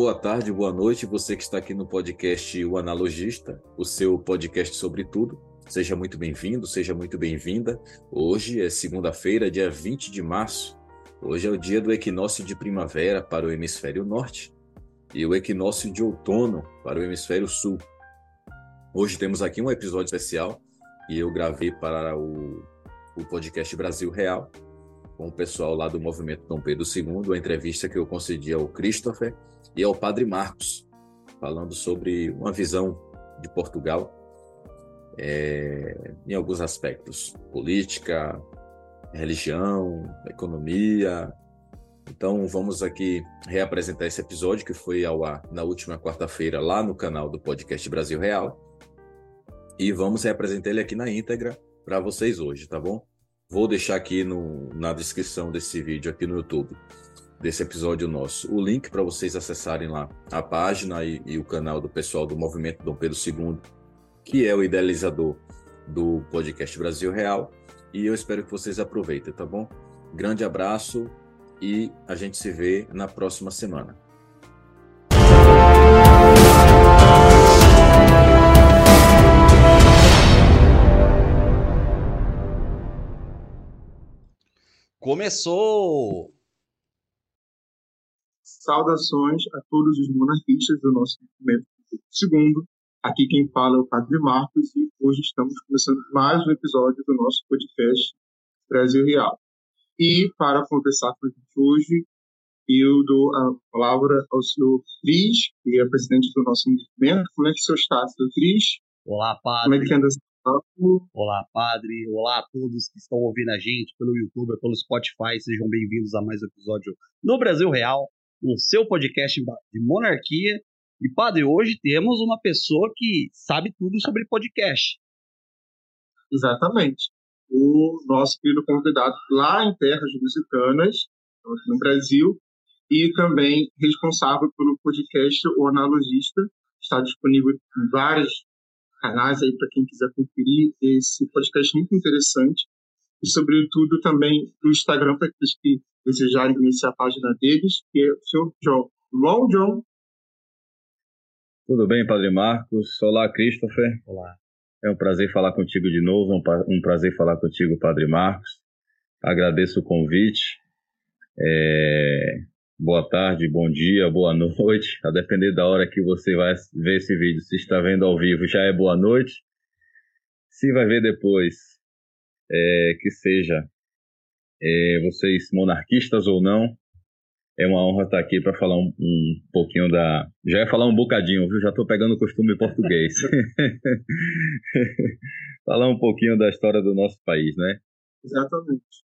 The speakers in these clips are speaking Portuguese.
boa tarde, boa noite, você que está aqui no podcast O Analogista, o seu podcast sobre tudo. Seja muito bem-vindo, seja muito bem-vinda. Hoje é segunda-feira, dia 20 de março. Hoje é o dia do equinócio de primavera para o hemisfério norte e o equinócio de outono para o hemisfério sul. Hoje temos aqui um episódio especial e eu gravei para o, o podcast Brasil Real com o pessoal lá do Movimento Dom Pedro II, a entrevista que eu concedi ao Christopher e ao Padre Marcos, falando sobre uma visão de Portugal é, em alguns aspectos, política, religião, economia. Então vamos aqui reapresentar esse episódio que foi ao ar na última quarta-feira lá no canal do podcast Brasil Real. E vamos reapresentar ele aqui na íntegra para vocês hoje, tá bom? Vou deixar aqui no, na descrição desse vídeo aqui no YouTube, desse episódio nosso, o link para vocês acessarem lá a página e, e, o canal do pessoal do Movimento Dom Pedro II, que é o idealizador do podcast Brasil Real. E eu espero que vocês aproveitem, tá bom? Grande abraço e a gente se vê na próxima semana. Começou! Saudações a todos os monarquistas do nosso movimento segundo. Aqui quem fala é o Padre Marcos e hoje estamos começando mais um episódio do nosso podcast Brasil Real. E para conversar com a gente hoje, eu dou a palavra ao senhor Cris, que é presidente do nosso movimento. Como é que o senhor está, senhor Cris? Olá, padre. Como é que anda Olá, padre. Olá a todos que estão ouvindo a gente pelo YouTube, pelo Spotify. Sejam bem-vindos a mais um episódio no Brasil Real, no seu podcast de monarquia. E, padre, hoje temos uma pessoa que sabe tudo sobre podcast. Exatamente. O nosso querido convidado lá em terras lusitanas, no Brasil, e também responsável pelo podcast O Analogista. Está disponível em várias canais aí para quem quiser conferir esse podcast muito interessante e sobretudo também no Instagram para aqueles que desejarem conhecer a página deles, que é o seu John. Bom, John? Tudo bem, Padre Marcos? Olá, Christopher. Olá. É um prazer falar contigo de novo, um prazer falar contigo, Padre Marcos. Agradeço o convite. É boa tarde, bom dia, boa noite, a depender da hora que você vai ver esse vídeo. Se está vendo ao vivo, já é boa noite. Se vai ver depois, é, que seja é, vocês monarquistas ou não, é uma honra estar aqui para falar um, um, pouquinho da. Já ia falar um bocadinho, viu? Já estou pegando o costume português. falar um pouquinho da história do nosso país, né? Exatamente.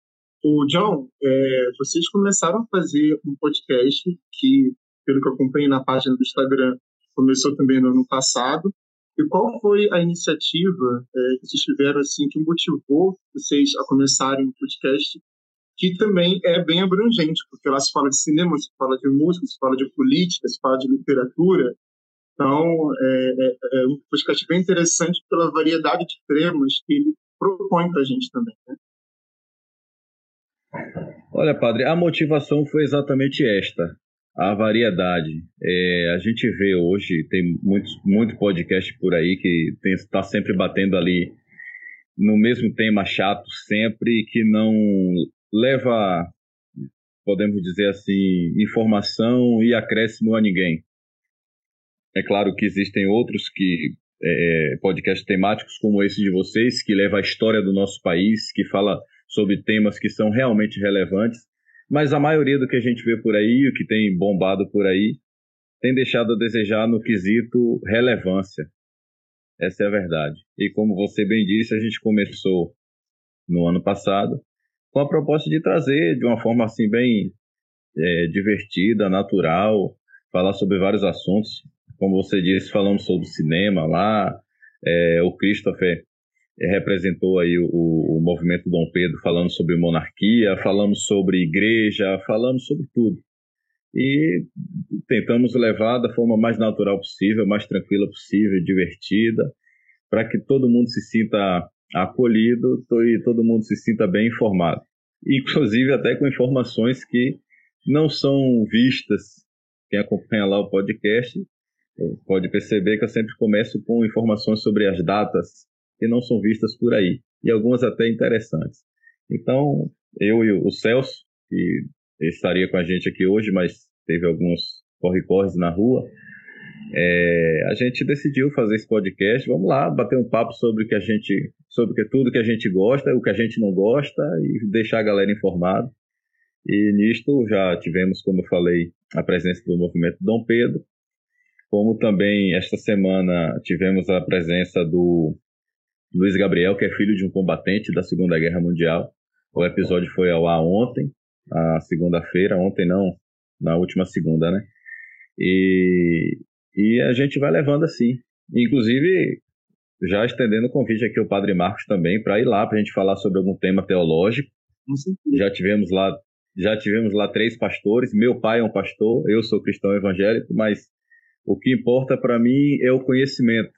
O John, é, vocês começaram a fazer um podcast que, pelo que eu acompanhei na página do Instagram, começou também no ano passado. E qual foi a iniciativa é, que vocês tiveram assim que motivou vocês a começarem um podcast que também é bem abrangente, porque lá se fala de cinema, se fala de música, se fala de política, se fala de literatura. Então, é, é, é um podcast bem interessante pela variedade de temas que ele propõe para a gente também. Né? Olha, padre, a motivação foi exatamente esta, a variedade. É, a gente vê hoje, tem muitos, muito podcast por aí que está sempre batendo ali no mesmo tema chato sempre, que não leva, podemos dizer assim, informação e acréscimo a ninguém. É claro que existem outros que é, podcasts temáticos como esse de vocês, que leva a história do nosso país, que fala sobre temas que são realmente relevantes, mas a maioria do que a gente vê por aí, o que tem bombado por aí, tem deixado a desejar no quesito relevância. Essa é a verdade. E como você bem disse, a gente começou no ano passado com a proposta de trazer de uma forma assim bem é, divertida, natural, falar sobre vários assuntos. Como você disse, falamos sobre cinema lá, é, o Christopher representou aí o, o, movimento Dom Pedro falando sobre monarquia, falamos sobre igreja, falamos sobre tudo. E tentamos levar da forma mais natural possível, mais tranquila possível, divertida, para que todo mundo se sinta acolhido e todo mundo se sinta bem informado. Inclusive até com informações que não são vistas quem acompanha lá o podcast pode perceber que eu sempre começo com informações sobre as datas que não são vistas por aí, e algumas até interessantes. Então, eu e o Celso, que estaria com a gente aqui hoje, mas teve alguns corre-corres na rua, é, a gente decidiu fazer esse podcast. Vamos lá, bater um papo sobre o que a gente, sobre tudo que a gente gosta, o que a gente não gosta e deixar a galera informada. E nisto já tivemos, como eu falei, a presença do movimento Dom Pedro, como também esta semana tivemos a presença do Luiz Gabriel, que é filho de um combatente da Segunda Guerra Mundial. O episódio foi ao ar ontem, a segunda-feira, ontem não, na última segunda, né? E, e a gente vai levando assim. Inclusive, já estendendo o convite aqui ao Padre Marcos também para ir lá para a gente falar sobre algum tema teológico. Já tivemos lá, já tivemos lá três pastores. Meu pai é um pastor, eu sou cristão evangélico, mas o que importa para mim é o conhecimento.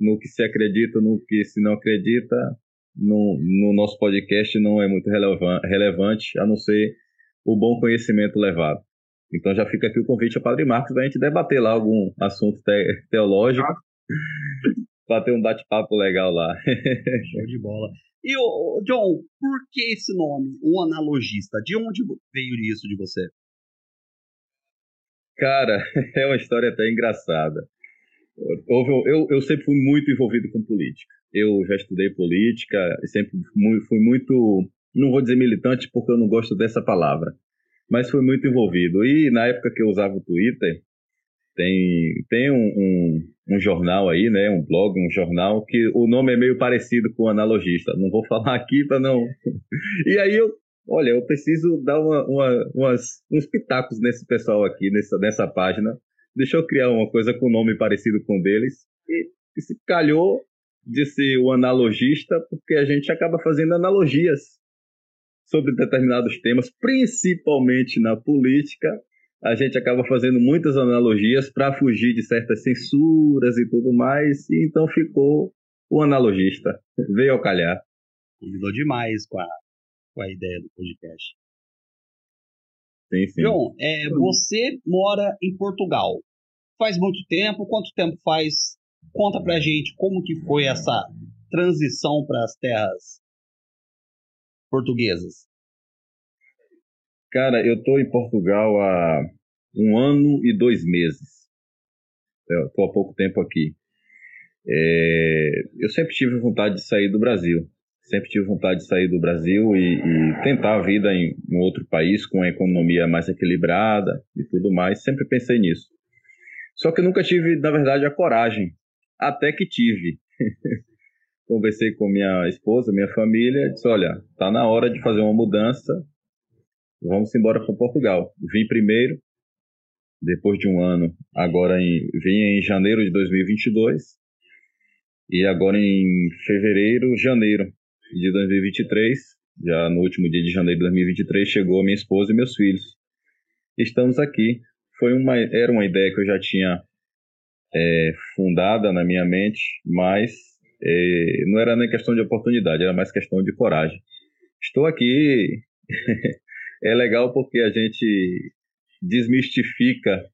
No que se acredita, no que se não acredita, no, no nosso podcast não é muito relevante, a não ser o bom conhecimento levado. Então já fica aqui o convite ao Padre Marcos para a gente debater lá algum assunto te teológico, para ter um bate-papo legal lá. Show de bola. E, o John, por que esse nome, um analogista? De onde veio isso de você? Cara, é uma história até engraçada. Eu, eu sempre fui muito envolvido com política. Eu já estudei política, sempre fui muito, não vou dizer militante porque eu não gosto dessa palavra, mas fui muito envolvido. E na época que eu usava o Twitter, tem, tem um, um, um, jornal aí, né, um blog, um jornal, que o nome é meio parecido com o analogista. Não vou falar aqui para não. E aí eu, olha, eu preciso dar uma, uma, umas, uns pitacos nesse pessoal aqui, nessa, nessa página. Deixa eu criar uma coisa com nome parecido com o deles. E, e se calhou de ser o analogista, porque a gente acaba fazendo analogias sobre determinados temas, principalmente na política, a gente acaba fazendo muitas analogias para fugir de certas censuras e tudo mais, e então ficou o analogista. Veio ao calhar. Combinou demais com a, com a ideia do podcast. Sim, sim. João, é, você mora em Portugal. Faz muito tempo? Quanto tempo faz? Conta pra gente como que foi essa transição para as terras portuguesas? Cara, eu tô em Portugal há um ano e dois meses. Eu tô há pouco tempo aqui. É, eu sempre tive vontade de sair do Brasil. Sempre tive vontade de sair do Brasil e, e tentar a vida em um outro país com a economia mais equilibrada e tudo mais. Sempre pensei nisso. Só que nunca tive, na verdade, a coragem. Até que tive. conversei com minha esposa, minha família, disse: olha, tá na hora de fazer uma mudança, vamos embora para Portugal. Vim primeiro, depois de um ano, agora em, vim em janeiro de 2022 e agora em fevereiro, janeiro de 2023, já no último dia de janeiro de 2023 chegou minha esposa e meus filhos. Estamos aqui. Foi uma, era uma ideia que eu já tinha é, fundada na minha mente, mas é, não era nem questão de oportunidade, era mais questão de coragem. Estou aqui, é legal porque a gente desmistifica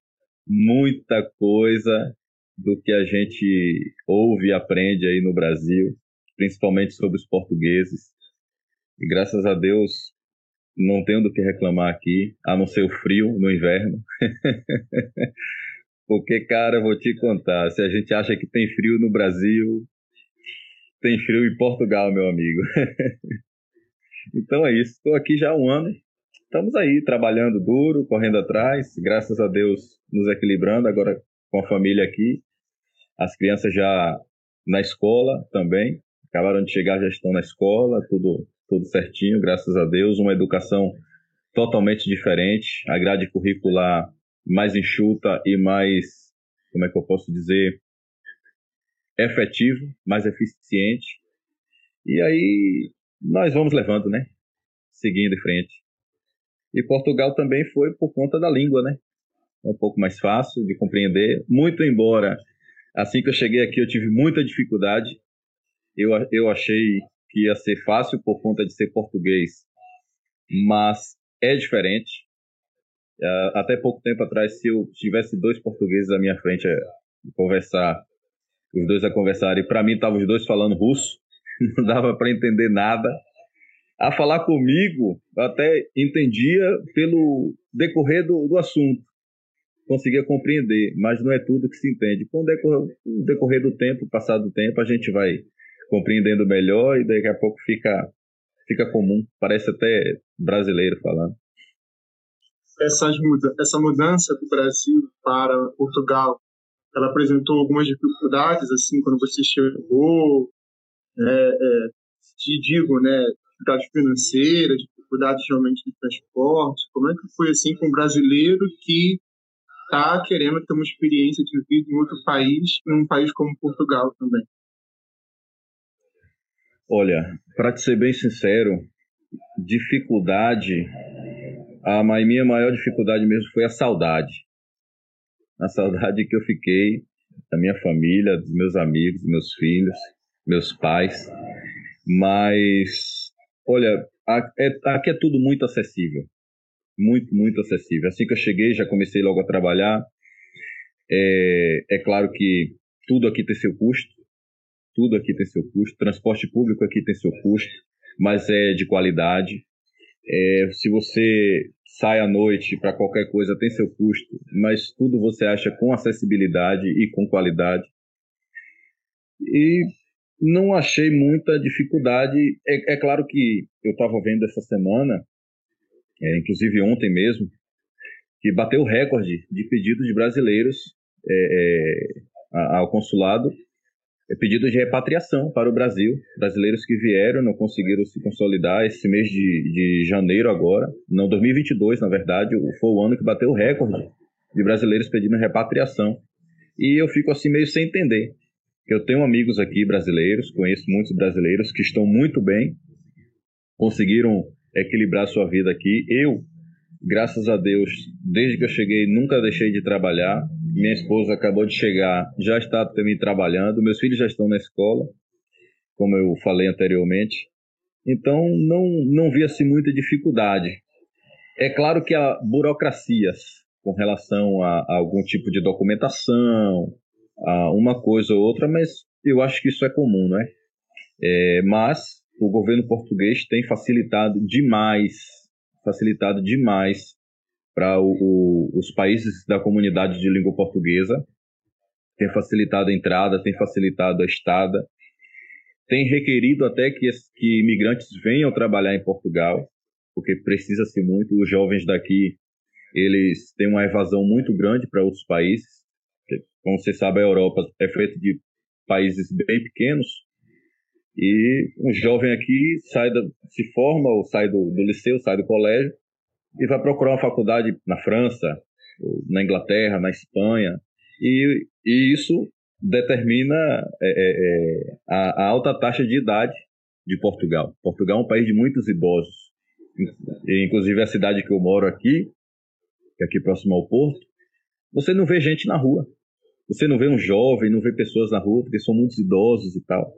muita coisa do que a gente ouve e aprende aí no Brasil, principalmente sobre os portugueses. E graças a Deus não tenho do que reclamar aqui, a não ser o frio no inverno. Porque, cara, vou te contar, se a gente acha que tem frio no Brasil, tem frio em Portugal, meu amigo. então é isso. Estou aqui já há um ano. Estamos aí trabalhando duro, correndo atrás. Graças a Deus nos equilibrando agora com a família aqui. As crianças já na escola também. Acabaram de chegar, já estão na escola, tudo, tudo certinho, graças a Deus. Uma educação totalmente diferente. A grade curricular mais enxuta e mais, como é que eu posso dizer, efetivo, mais eficiente. E aí nós vamos levando, né? Seguindo em frente. E Portugal também foi por conta da língua, né? É um pouco mais fácil de compreender. Muito embora, assim que eu cheguei aqui, eu tive muita dificuldade. Eu, eu achei que ia ser fácil por conta de ser português. Mas é diferente. Uh, até pouco tempo atrás, se eu tivesse dois portugueses à minha frente a conversar, os dois a conversar, e para mim estavam os dois falando russo, não dava para entender nada. A falar comigo, até entendia pelo decorrer do, do assunto, conseguia compreender, mas não é tudo que se entende. Com o decorrer, o decorrer do tempo, passado do tempo, a gente vai compreendendo melhor e daqui a pouco fica, fica comum, parece até brasileiro falando. Essas muda essa mudança do Brasil para Portugal, ela apresentou algumas dificuldades, assim, quando você chegou, é, é, te digo, né, dificuldades financeiras, dificuldades realmente de transporte, como é que foi, assim, com um brasileiro que está querendo ter uma experiência de vida em outro país, em um país como Portugal também? Olha, para te ser bem sincero, dificuldade, a minha maior dificuldade mesmo foi a saudade. A saudade que eu fiquei da minha família, dos meus amigos, meus filhos, meus pais. Mas, olha, é, aqui é tudo muito acessível. Muito, muito acessível. Assim que eu cheguei, já comecei logo a trabalhar. É, é claro que tudo aqui tem seu custo tudo aqui tem seu custo, transporte público aqui tem seu custo, mas é de qualidade. É, se você sai à noite para qualquer coisa tem seu custo, mas tudo você acha com acessibilidade e com qualidade. E não achei muita dificuldade. É, é claro que eu estava vendo essa semana, é, inclusive ontem mesmo, que bateu o recorde de pedidos de brasileiros é, é ao consulado pedido de repatriação para o Brasil. Brasileiros que vieram não conseguiram se consolidar esse mês de, de janeiro agora, não 2022 na verdade, foi o ano que bateu o recorde de brasileiros pedindo repatriação. E eu fico assim meio sem entender. Eu tenho amigos aqui brasileiros, conheço muitos brasileiros que estão muito bem, conseguiram equilibrar sua vida aqui. Eu, graças a Deus, desde que eu cheguei, nunca deixei de trabalhar, minha esposa acabou de chegar, já está também trabalhando, meus filhos já estão na escola, como eu falei anteriormente. Então, não, não vi assim muita dificuldade. É claro que há burocracias com relação a, a algum tipo de documentação, a uma coisa ou outra, mas eu acho que isso é comum, não é? é mas o governo português tem facilitado demais, facilitado demais para os países da comunidade de língua portuguesa, tem facilitado a entrada, tem facilitado a estada, tem requerido até que, que imigrantes venham trabalhar em Portugal, porque precisa-se muito. Os jovens daqui eles têm uma evasão muito grande para outros países. Como você sabe, a Europa é feita de países bem pequenos. E um jovem aqui sai da, se forma ou sai do, do liceu, sai do colégio e vai procurar uma faculdade na França, na Inglaterra, na Espanha, e, e isso determina é, é, é, a, a, alta taxa de idade de Portugal. Portugal é um país de muitos idosos. Inclusive a cidade que eu moro aqui, que é aqui próximo ao Porto, você não vê gente na rua. Você não vê um jovem, não vê pessoas na rua, porque são muitos idosos e tal.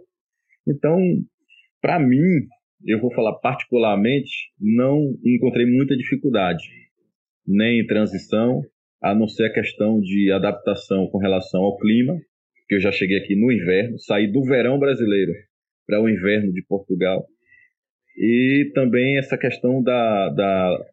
Então, para mim, eu vou falar particularmente, não encontrei muita dificuldade, nem em transição, a não ser a questão de adaptação com relação ao clima, que eu já cheguei aqui no inverno, saí do verão brasileiro para o inverno de Portugal, e também essa questão da, da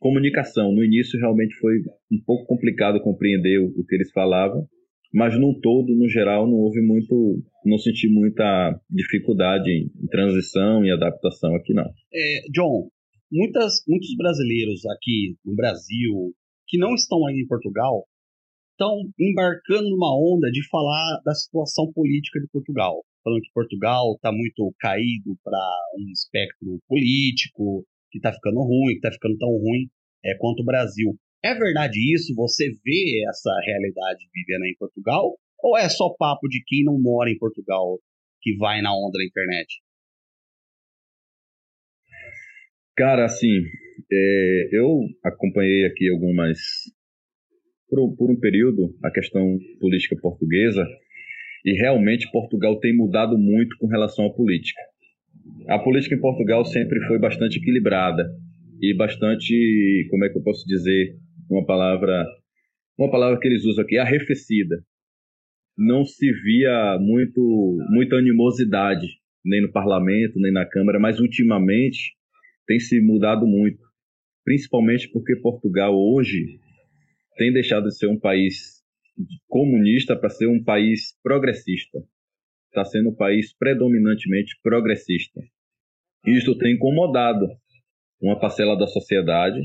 comunicação. No início realmente foi um pouco complicado compreender o, o que eles falavam, mas no todo, no geral, não houve muito, não senti muita dificuldade em, transição e adaptação aqui não. É, John, muitas, muitos brasileiros aqui no Brasil que não estão aí em Portugal estão embarcando numa onda de falar da situação política de Portugal, falando que Portugal está muito caído para um espectro político, que está ficando ruim, que está ficando tão ruim é, quanto o Brasil. É verdade isso? Você vê essa realidade vivendo em Portugal? Ou é só papo de quem não mora em Portugal que vai na onda da internet? Cara, assim, é, eu acompanhei aqui algumas. Por, por um período, a questão política portuguesa, e realmente Portugal tem mudado muito com relação à política. A política em Portugal sempre foi bastante equilibrada e bastante, como é que eu posso dizer, uma palavra, uma palavra que eles usam aqui, arrefecida. Não se via muito, muita animosidade, nem no parlamento, nem na Câmara, mas ultimamente tem se mudado muito, principalmente porque Portugal hoje tem deixado de ser um país comunista para ser um país progressista. Está sendo um país predominantemente progressista. Isso tem incomodado uma parcela da sociedade.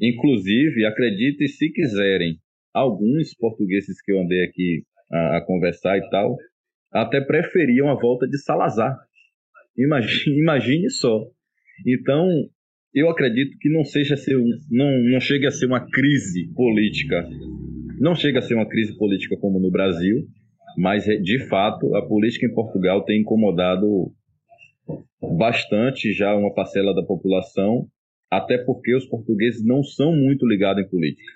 Inclusive, acredite se quiserem, alguns portugueses que eu andei aqui a, a conversar e tal, até preferiam a volta de Salazar. Imagine, imagine só. Então, eu acredito que não seja ser um, não, não chegue a ser uma crise política. Não chega a ser uma crise política como no Brasil, mas de fato a política em Portugal tem incomodado bastante já uma parcela da população, até porque os portugueses não são muito ligados em política.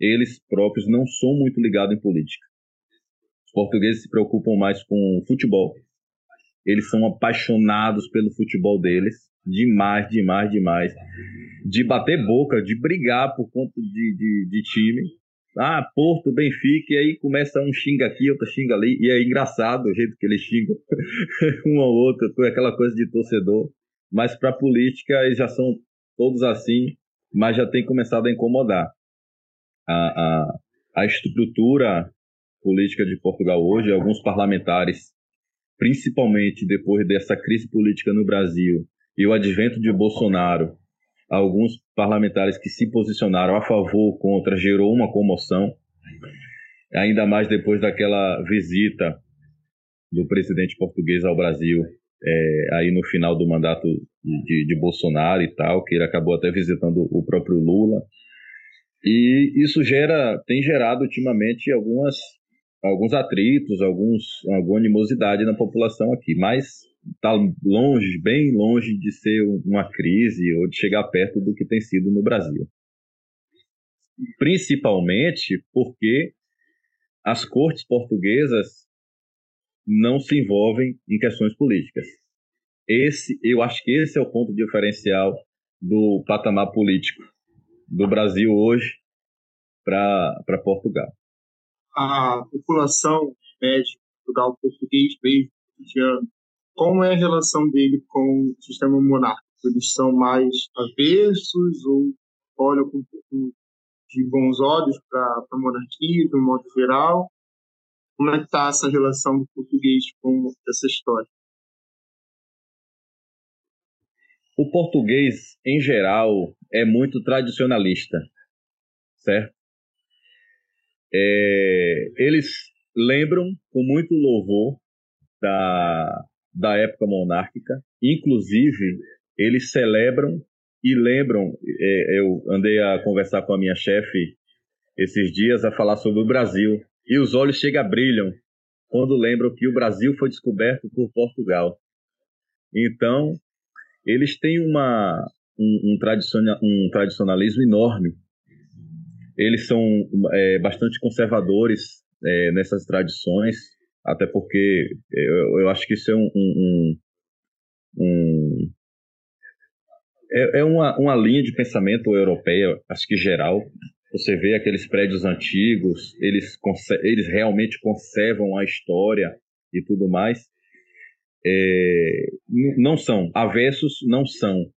Eles próprios não são muito ligados em política. Os portugueses se preocupam mais com futebol. Eles são apaixonados pelo futebol deles, demais, demais, demais. De bater boca, de brigar por conta de, de, de time ah, Porto, Benfica, e aí começa um xinga aqui, outro xinga ali, e é engraçado o jeito que eles xingam um ao outro, aquela coisa de torcedor. Mas para política, eles já são todos assim, mas já tem começado a incomodar. A, a, a estrutura política de Portugal hoje, alguns parlamentares, principalmente depois dessa crise política no Brasil e o advento de Bolsonaro, alguns parlamentares que se posicionaram a favor ou contra, gerou uma comoção, ainda mais depois daquela visita do presidente português ao Brasil, é, aí no final do mandato de, de, Bolsonaro e tal, que ele acabou até visitando o próprio Lula. E isso gera, tem gerado ultimamente algumas, alguns atritos, alguns, alguma animosidade na população aqui, mas está longe, bem longe de ser uma crise ou de chegar perto do que tem sido no Brasil. Principalmente porque as cortes portuguesas não se envolvem em questões políticas. Esse, eu acho que esse é o ponto diferencial do patamar político do Brasil hoje para Portugal. A população média Portugal português mesmo, como é a relação dele com o sistema monárquico? Eles são mais avessos ou olham com de bons olhos para a monarquia, de um modo geral? Como é que está essa relação do português com essa história? O português, em geral, é muito tradicionalista, certo? É, eles lembram com muito louvor da, da época monárquica. Inclusive, eles celebram e lembram. É, eu andei a conversar com a minha chefe esses dias a falar sobre o Brasil e os olhos chega brilham quando lembram que o Brasil foi descoberto por Portugal. Então, eles têm uma, um, um, tradiciona, um tradicionalismo enorme. Eles são é, bastante conservadores é, nessas tradições até porque eu, eu acho que isso é um. um, um é, é uma, uma linha de pensamento europeia, acho que geral. Você vê aqueles prédios antigos, eles, eles realmente conservam a história e tudo mais. É, não são, avessos não são.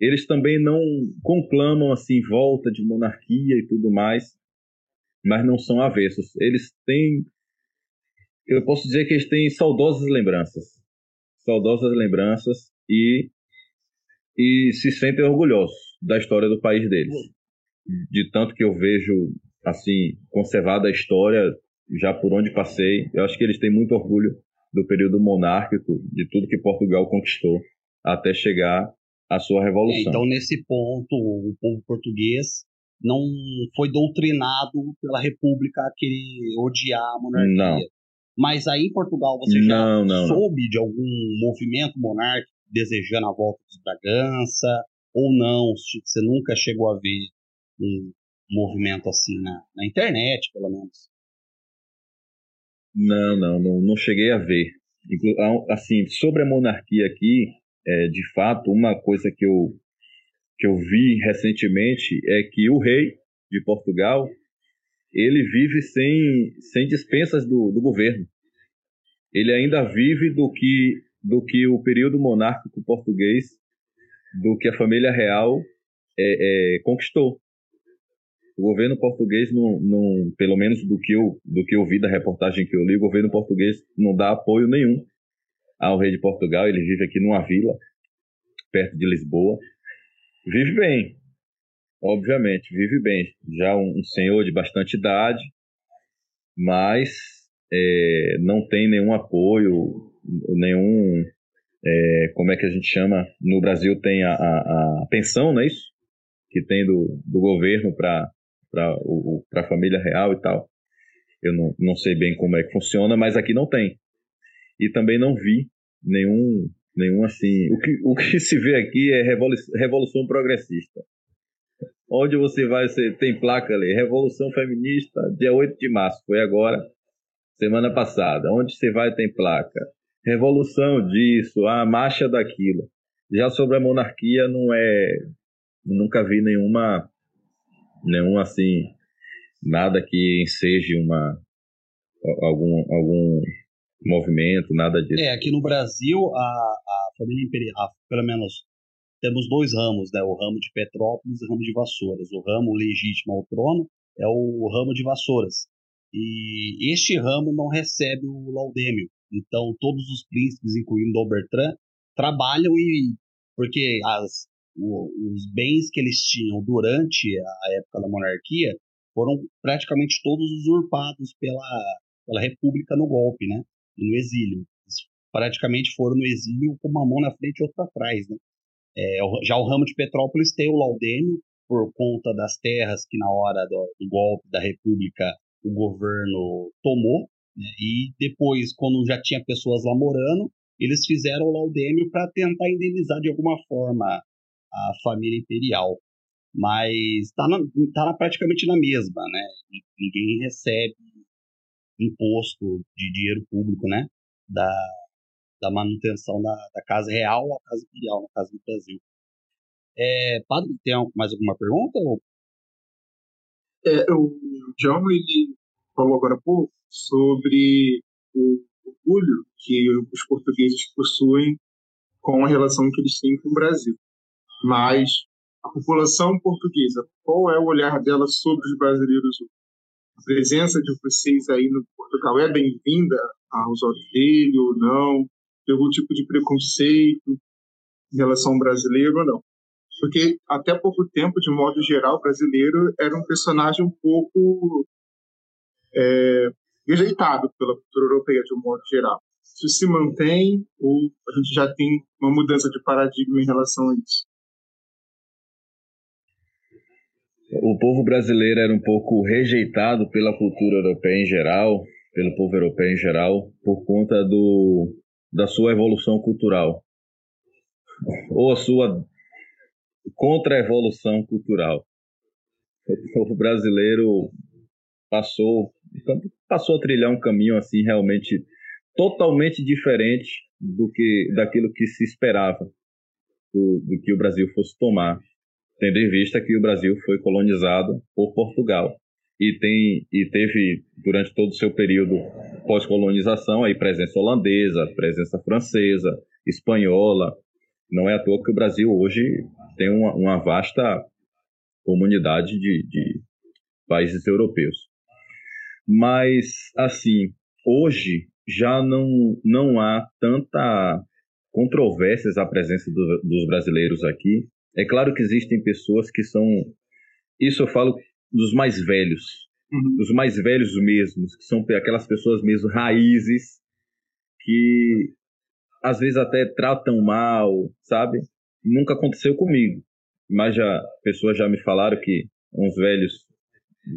Eles também não conclamam assim volta de monarquia e tudo mais, mas não são avessos. Eles têm eu posso dizer que eles têm saudosas lembranças. Saudosas lembranças e, e se sentem orgulhosos da história do país deles. De tanto que eu vejo, assim, conservada a história, já por onde passei, eu acho que eles têm muito orgulho do período monárquico, de tudo que Portugal conquistou, até chegar à sua revolução. É, então, nesse ponto, o povo português não foi doutrinado pela República a querer odiar a monarquia. Não. Mas aí em Portugal você já não, não, soube de algum movimento monárquico desejando a volta de Bragança? Ou não? Você nunca chegou a ver um movimento assim na, na internet, pelo menos? Não, não, não, não cheguei a ver. Assim, sobre a monarquia aqui, é, de fato, uma coisa que eu, que eu vi recentemente é que o rei de Portugal, ele vive sem, sem dispensas do, do governo. Ele ainda vive do que, do que o período monárquico português, do que a família real é, é, conquistou. O governo português, não, não, pelo menos do que, eu, do que eu vi da reportagem que eu li, o governo português não dá apoio nenhum ao rei de Portugal. Ele vive aqui numa vila, perto de Lisboa. Vive bem, obviamente, vive bem. Já um, um senhor de bastante idade, mas é, não tem nenhum apoio, nenhum. É, como é que a gente chama? No Brasil tem a, a, a pensão, não é isso? Que tem do, do governo para a família real e tal. Eu não, não sei bem como é que funciona, mas aqui não tem. E também não vi nenhum, nenhum assim. O que, o que se vê aqui é revolução, revolução progressista. Onde você vai, você tem placa ali, Revolução Feminista, dia 8 de março, foi agora, semana passada. Onde você vai, tem placa. Revolução disso, a marcha daquilo. Já sobre a monarquia, não é. Nunca vi nenhuma. Nenhum assim. Nada que enseje uma. Algum, algum movimento, nada disso. É, aqui no Brasil, a, a família imperial, pelo menos temos dois ramos, né? O ramo de Petrópolis e o ramo de Vassouras. O ramo legítimo ao trono é o ramo de Vassouras. E este ramo não recebe o laudêmio. Então, todos os príncipes, incluindo Dom Bertrand, trabalham e porque as, o, os bens que eles tinham durante a época da monarquia foram praticamente todos usurpados pela, pela República no golpe, né? no exílio. Eles praticamente foram no exílio com uma mão na frente e outra atrás. Né? É, já o ramo de Petrópolis tem o laudêmio por conta das terras que na hora do, do golpe da República o governo tomou, né? e depois, quando já tinha pessoas lá morando, eles fizeram o laudêmio para tentar indenizar de alguma forma a família imperial. Mas está tá praticamente na mesma, né? Ninguém recebe imposto de dinheiro público, né? Da, da manutenção da, da casa real a casa imperial, no caso do Brasil. É, padre, tem mais alguma pergunta? Ou... É, o John ele falou agora há pouco sobre o orgulho que os portugueses possuem com a relação que eles têm com o Brasil. Mas a população portuguesa, qual é o olhar dela sobre os brasileiros a presença de vocês aí no Portugal é bem-vinda aos olhos dele ou não? Tem algum tipo de preconceito em relação ao brasileiro ou não? Porque até pouco tempo, de modo geral, o brasileiro era um personagem um pouco é, rejeitado pela cultura europeia, de um modo geral. Isso se mantém ou a gente já tem uma mudança de paradigma em relação a isso? O povo brasileiro era um pouco rejeitado pela cultura europeia em geral, pelo povo europeu em geral, por conta do, da sua evolução cultural, ou a sua contra-evolução cultural. O povo brasileiro passou, passou a trilhar um caminho assim realmente totalmente diferente do que daquilo que se esperava do, do que o Brasil fosse tomar tendo em vista que o Brasil foi colonizado por Portugal e tem e teve durante todo o seu período pós-colonização aí presença holandesa, presença francesa, espanhola. Não é à toa que o Brasil hoje tem uma, uma vasta comunidade de, de países europeus. Mas assim, hoje já não não há tanta controvérsias à presença do, dos brasileiros aqui, é claro que existem pessoas que são. Isso eu falo dos mais velhos, uhum. dos mais velhos mesmos, que são aquelas pessoas mesmo raízes, que às vezes até tratam mal, sabe? Nunca aconteceu comigo, mas já pessoas já me falaram que uns velhos,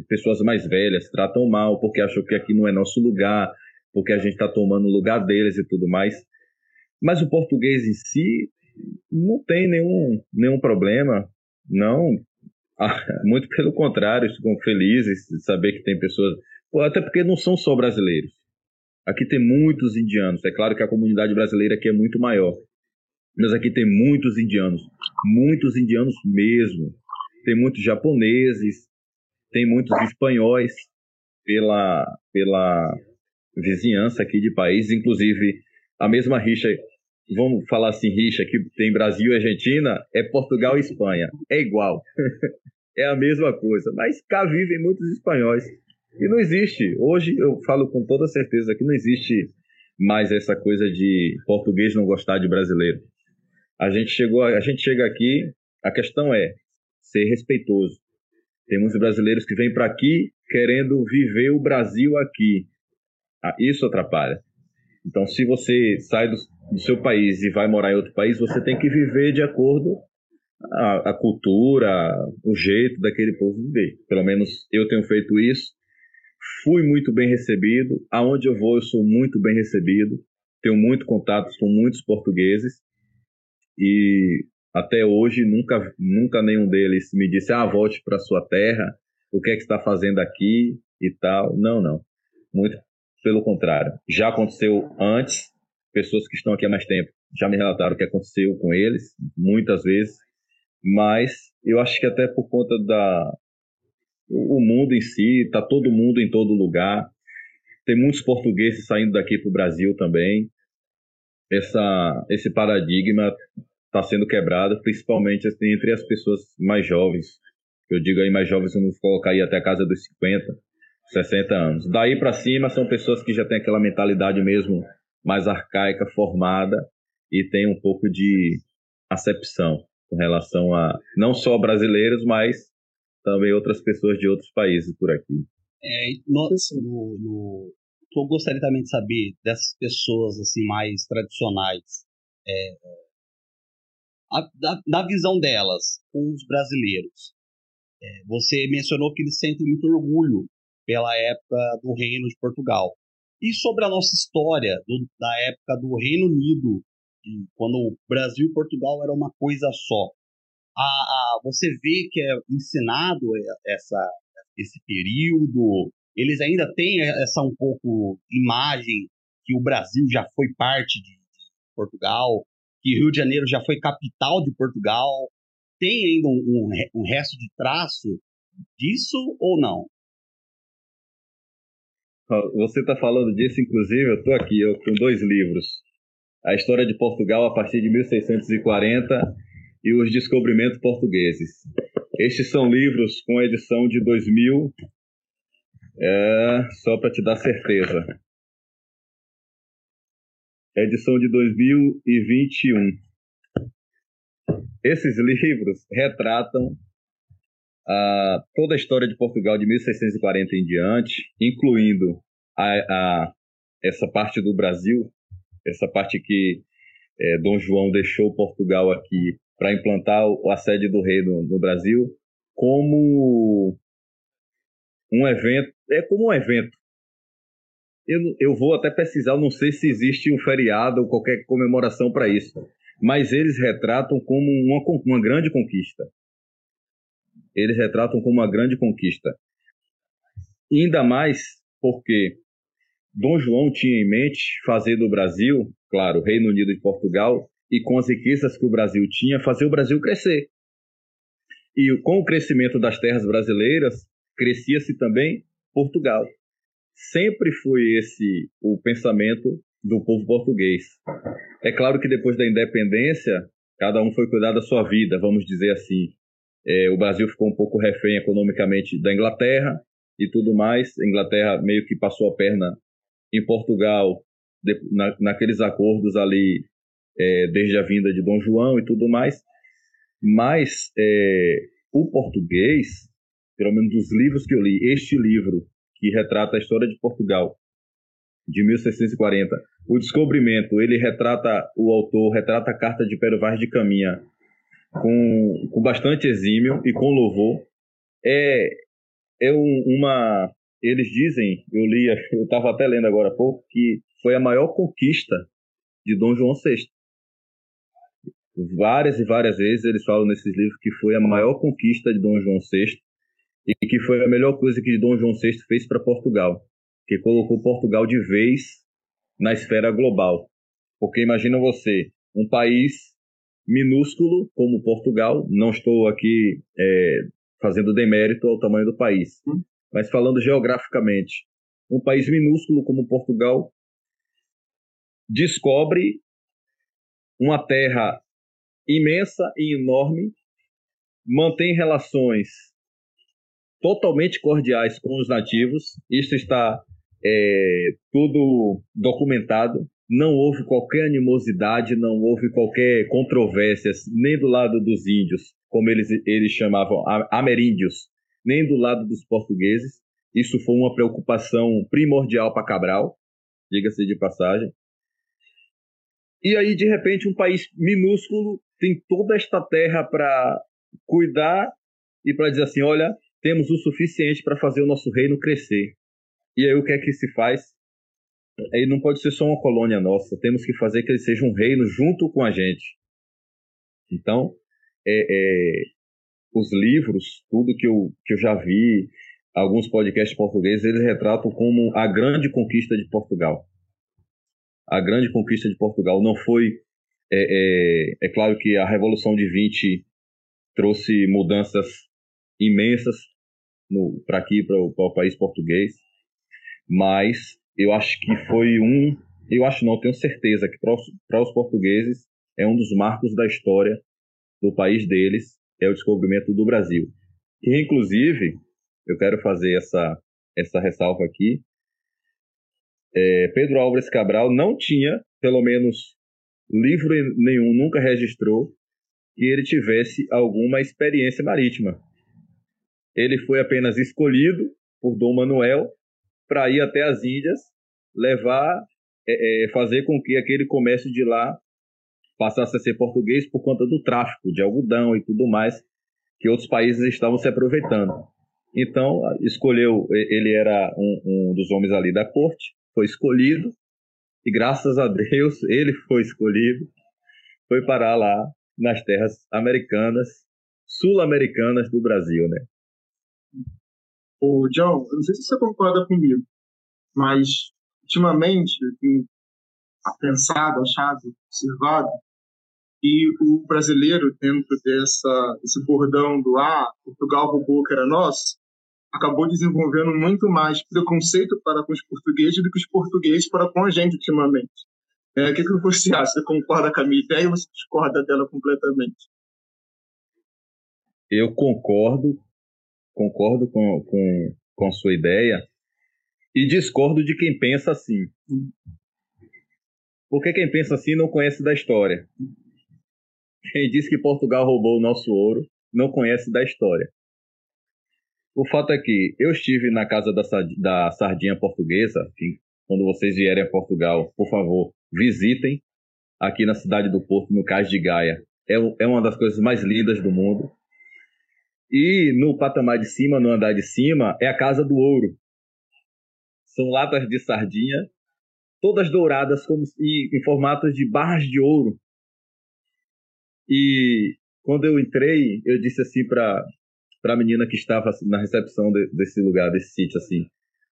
pessoas mais velhas, tratam mal porque acham que aqui não é nosso lugar, porque a gente está tomando o lugar deles e tudo mais. Mas o português em si não tem nenhum, nenhum problema, não. Muito pelo contrário, ficam felizes de saber que tem pessoas. Até porque não são só brasileiros. Aqui tem muitos indianos. É claro que a comunidade brasileira aqui é muito maior. Mas aqui tem muitos indianos. Muitos indianos mesmo. Tem muitos japoneses. tem muitos espanhóis pela, pela vizinhança aqui de países, inclusive a mesma rixa, vamos falar assim, rixa que tem Brasil e Argentina, é Portugal e Espanha. É igual. é a mesma coisa. Mas cá vivem muitos espanhóis. E não existe, hoje eu falo com toda certeza que não existe mais essa coisa de português não gostar de brasileiro. A gente chegou, a gente chega aqui, a questão é ser respeitoso. Temos brasileiros que vêm para aqui querendo viver o Brasil aqui. Ah, isso atrapalha. Então, se você sai do, do, seu país e vai morar em outro país, você tem que viver de acordo a, a cultura, o jeito daquele povo viver. Pelo menos eu tenho feito isso. Fui muito bem recebido. Aonde eu vou, eu sou muito bem recebido. Tenho muito contatos com muitos portugueses. E até hoje, nunca, nunca nenhum deles me disse: ah, volte para sua terra, o que é que está fazendo aqui e tal. Não, não. Muito pelo contrário. Já aconteceu antes, pessoas que estão aqui há mais tempo já me relataram o que aconteceu com eles, muitas vezes, mas eu acho que até por conta da o mundo em si, está todo mundo em todo lugar. Tem muitos portugueses saindo daqui para o Brasil também. Essa, esse paradigma está sendo quebrado, principalmente assim, entre as pessoas mais jovens. Eu digo aí mais jovens, vamos colocar aí até a casa dos 50, 60 anos. Daí para cima são pessoas que já têm aquela mentalidade mesmo mais arcaica, formada e tem um pouco de acepção com relação a não só brasileiros, mas também outras pessoas de outros países por aqui. É, no, no, no, eu gostaria também de saber dessas pessoas assim mais tradicionais, é, a, da, da, visão delas com os brasileiros. É, você mencionou que eles sentem muito orgulho pela época do Reino de Portugal. E sobre a nossa história do, da época do Reino Unido, quando o Brasil e Portugal era uma coisa só. A, a, você vê que é ensinado essa, esse período, eles ainda têm essa um pouco imagem que o Brasil já foi parte de, de Portugal, que Rio de Janeiro já foi capital de Portugal. Tem ainda um, um, um resto de traço disso ou não? Você está falando disso, inclusive, eu estou aqui eu, com dois livros. A História de Portugal a partir de 1640 e Os Descobrimentos Portugueses. Estes são livros com edição de 2000, é, só para te dar certeza. Edição de 2021. Esses livros retratam uh, toda a história de Portugal de 1640 em diante, incluindo a, a essa parte do Brasil, essa parte que é, Dom João deixou Portugal aqui para implantar a sede do rei no, no, Brasil, como um evento, é como um evento. Eu, eu vou até pesquisar, não sei se existe um feriado ou qualquer comemoração para isso, mas eles retratam como uma, uma grande conquista eles retratam como uma grande conquista. Ainda mais porque Dom João tinha em mente fazer do Brasil, claro, Reino Unido e Portugal, e com as riquezas que o Brasil tinha, fazer o Brasil crescer. E com o crescimento das terras brasileiras, crescia-se também Portugal. Sempre foi esse o pensamento do povo português. É claro que depois da independência, cada um foi cuidar da sua vida, vamos dizer assim. É, o Brasil ficou um pouco refém economicamente da Inglaterra e tudo mais. A Inglaterra meio que passou a perna em Portugal de, na, naqueles acordos ali é, desde a vinda de Dom João e tudo mais. Mas é, o português, pelo menos dos livros que eu li, este livro que retrata a história de Portugal de 1640, o descobrimento, ele retrata o autor, retrata a carta de Pero Vaz de Caminha com, com bastante exímio e com louvor. É, é um, uma. Eles dizem, eu li, eu estava até lendo agora há pouco, que foi a maior conquista de Dom João VI. Várias e várias vezes eles falam nesses livros que foi a maior conquista de Dom João VI e que foi a melhor coisa que Dom João VI fez para Portugal, que colocou Portugal de vez na esfera global. Porque imagina você, um país minúsculo como Portugal. Não estou aqui é, fazendo demérito ao tamanho do país. Hum. Mas falando geograficamente, um país minúsculo como Portugal descobre uma terra imensa e enorme, mantém relações totalmente cordiais com os nativos. Isso está é, tudo documentado. Não houve qualquer animosidade, não houve qualquer controvérsias, nem do lado dos índios, como eles, eles chamavam ameríndios, nem do lado dos portugueses. Isso foi uma preocupação primordial para Cabral, diga-se de passagem. E aí, de repente, um país minúsculo tem toda esta terra para cuidar e para dizer assim: olha, temos o suficiente para fazer o nosso reino crescer. E aí, o que é que se faz? Aí não pode ser só uma colônia nossa, temos que fazer que ele seja um reino junto com a gente. Então, é, é, os livros, tudo que eu, que eu já vi, alguns podcasts portugueses, eles retratam como a grande conquista de Portugal. A grande conquista de Portugal não foi. É, é, é claro que a Revolução de 20 trouxe mudanças imensas para aqui, para o país português, mas eu acho que foi um. Eu acho não, tenho certeza que para os portugueses é um dos marcos da história do país deles, é o descobrimento do Brasil. Que, inclusive, eu quero fazer essa, essa ressalva aqui. É, Pedro Álvares Cabral não tinha, pelo menos, livro nenhum, nunca registrou que ele tivesse alguma experiência marítima. Ele foi apenas escolhido por Dom Manuel para ir até as Índias, levar, é, é, fazer com que aquele comércio de lá passasse a ser português por conta do tráfico de algodão e tudo mais que outros países estavam se aproveitando. Então, escolheu, ele era um, um dos homens ali da corte, foi escolhido, e graças a Deus ele foi escolhido, foi parar lá nas terras americanas, sul-americanas do Brasil, né? O John, eu não sei se você concorda comigo, mas ultimamente eu tenho pensado, achado, observado e o brasileiro, dentro dessa, desse bordão do ah, Portugal roubou que era nosso, acabou desenvolvendo muito mais preconceito para com os portugueses do que os portugueses para com a gente ultimamente. É, o que, que você acha? Você concorda com a minha ideia ou você discorda dela completamente? Eu concordo, concordo com, com, com sua ideia e discordo de quem pensa assim. Porque quem pensa assim não conhece da história. Quem diz que Portugal roubou o nosso ouro não conhece da história. O fato é que eu estive na casa da, da sardinha portuguesa. Que, quando vocês vierem a Portugal, por favor, visitem aqui na cidade do Porto, no Cais de Gaia. É, é uma das coisas mais lindas do mundo. E no patamar de cima, no andar de cima, é a Casa do Ouro. São latas de sardinha, todas douradas como, e, em formatos de barras de ouro. E quando eu entrei, eu disse assim para para a menina que estava na recepção de, desse lugar, desse sítio, assim: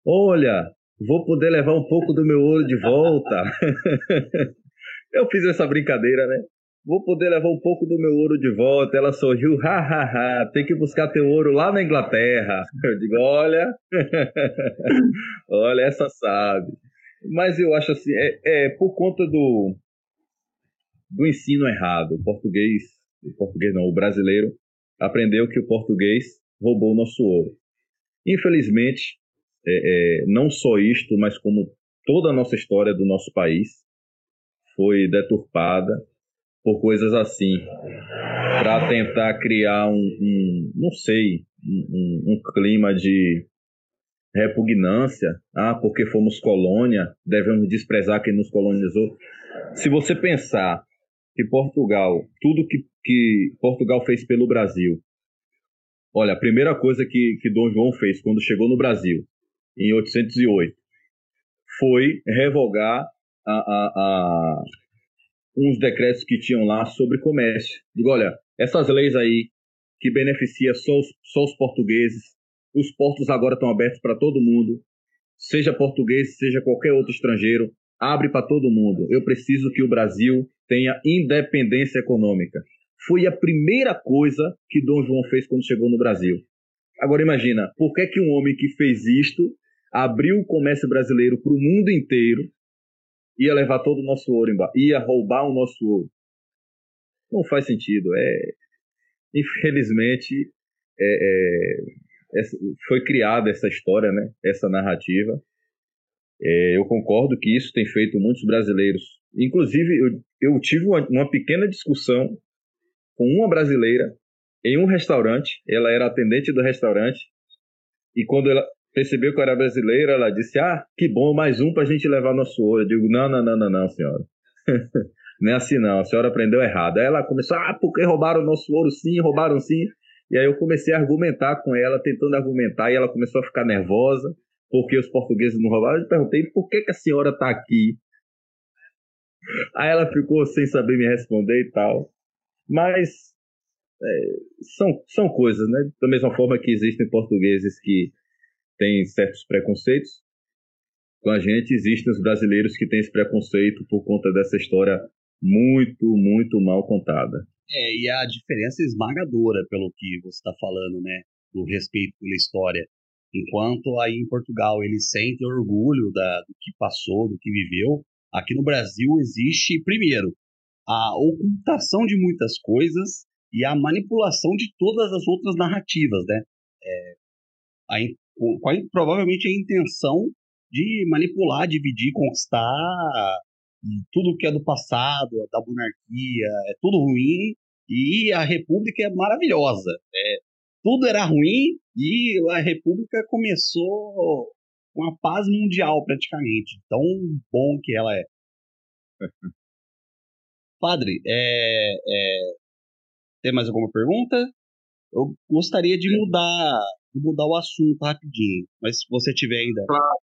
Olha, vou poder levar um pouco do meu ouro de volta. eu fiz essa brincadeira, né? Vou poder levar um pouco do meu ouro de volta. Ela sorriu, ha, ha, ha. Tem que buscar teu ouro lá na Inglaterra. Eu digo, olha, olha, essa sabe. Mas eu acho assim, é, é por conta do, do ensino errado. O português, o português não, o brasileiro aprendeu que o português roubou o nosso ouro. Infelizmente, é, é, não só isto, mas como toda a nossa história do nosso país foi deturpada por coisas assim, para tentar criar um, um não sei, um, um, clima de repugnância, ah, porque fomos colônia, devemos desprezar quem nos colonizou. Se você pensar que Portugal, tudo que, que Portugal fez pelo Brasil. Olha, a primeira coisa que, que Dom João fez quando chegou no Brasil, em 808, foi revogar a, a, a uns decretos que tinham lá sobre comércio. Digo, olha, essas leis aí que beneficiam só os, só os portugueses, os portos agora estão abertos para todo mundo, seja português, seja qualquer outro estrangeiro, abre para todo mundo. Eu preciso que o Brasil tenha independência econômica. Foi a primeira coisa que Dom João fez quando chegou no Brasil. Agora imagina, por que, que um homem que fez isto abriu o comércio brasileiro para o mundo inteiro, ia levar todo o nosso ouro embora, ia roubar o nosso ouro? Não faz sentido. É, infelizmente, é, é, foi criada essa história, né? essa narrativa. É, eu concordo que isso tem feito muitos brasileiros. Inclusive, eu, eu tive uma, uma pequena discussão com uma brasileira em um restaurante. Ela era atendente do restaurante. E quando ela percebeu que eu era brasileira, ela disse: Ah, que bom, mais um para a gente levar nosso ouro. Eu digo: Não, não, não, não, não, senhora. não é assim, não. A senhora aprendeu errado. Aí ela começou: Ah, porque roubaram nosso ouro sim, roubaram sim. E aí eu comecei a argumentar com ela, tentando argumentar, e ela começou a ficar nervosa, porque os portugueses não roubaram. Eu perguntei: Por que, que a senhora está aqui? Aí ela ficou sem saber me responder e tal. Mas é, são, são coisas, né? Da mesma forma que existem portugueses que têm certos preconceitos, com a gente existem os brasileiros que têm esse preconceito por conta dessa história muito, muito mal contada. É, e a diferença é esmagadora pelo que você está falando, né? Do respeito pela história. Enquanto aí em Portugal eles sentem orgulho da, do que passou, do que viveu, aqui no Brasil existe, primeiro, a ocultação de muitas coisas e a manipulação de todas as outras narrativas, né? É, a, a, provavelmente a intenção de manipular, dividir, conquistar tudo que é do passado, da monarquia, é tudo ruim e a república é maravilhosa. É, tudo era ruim e a república começou com a paz mundial praticamente. Tão bom que ela é. Padre, é, é, tem mais alguma pergunta? Eu gostaria de mudar, de mudar o assunto rapidinho, mas se você tiver ainda. Claro.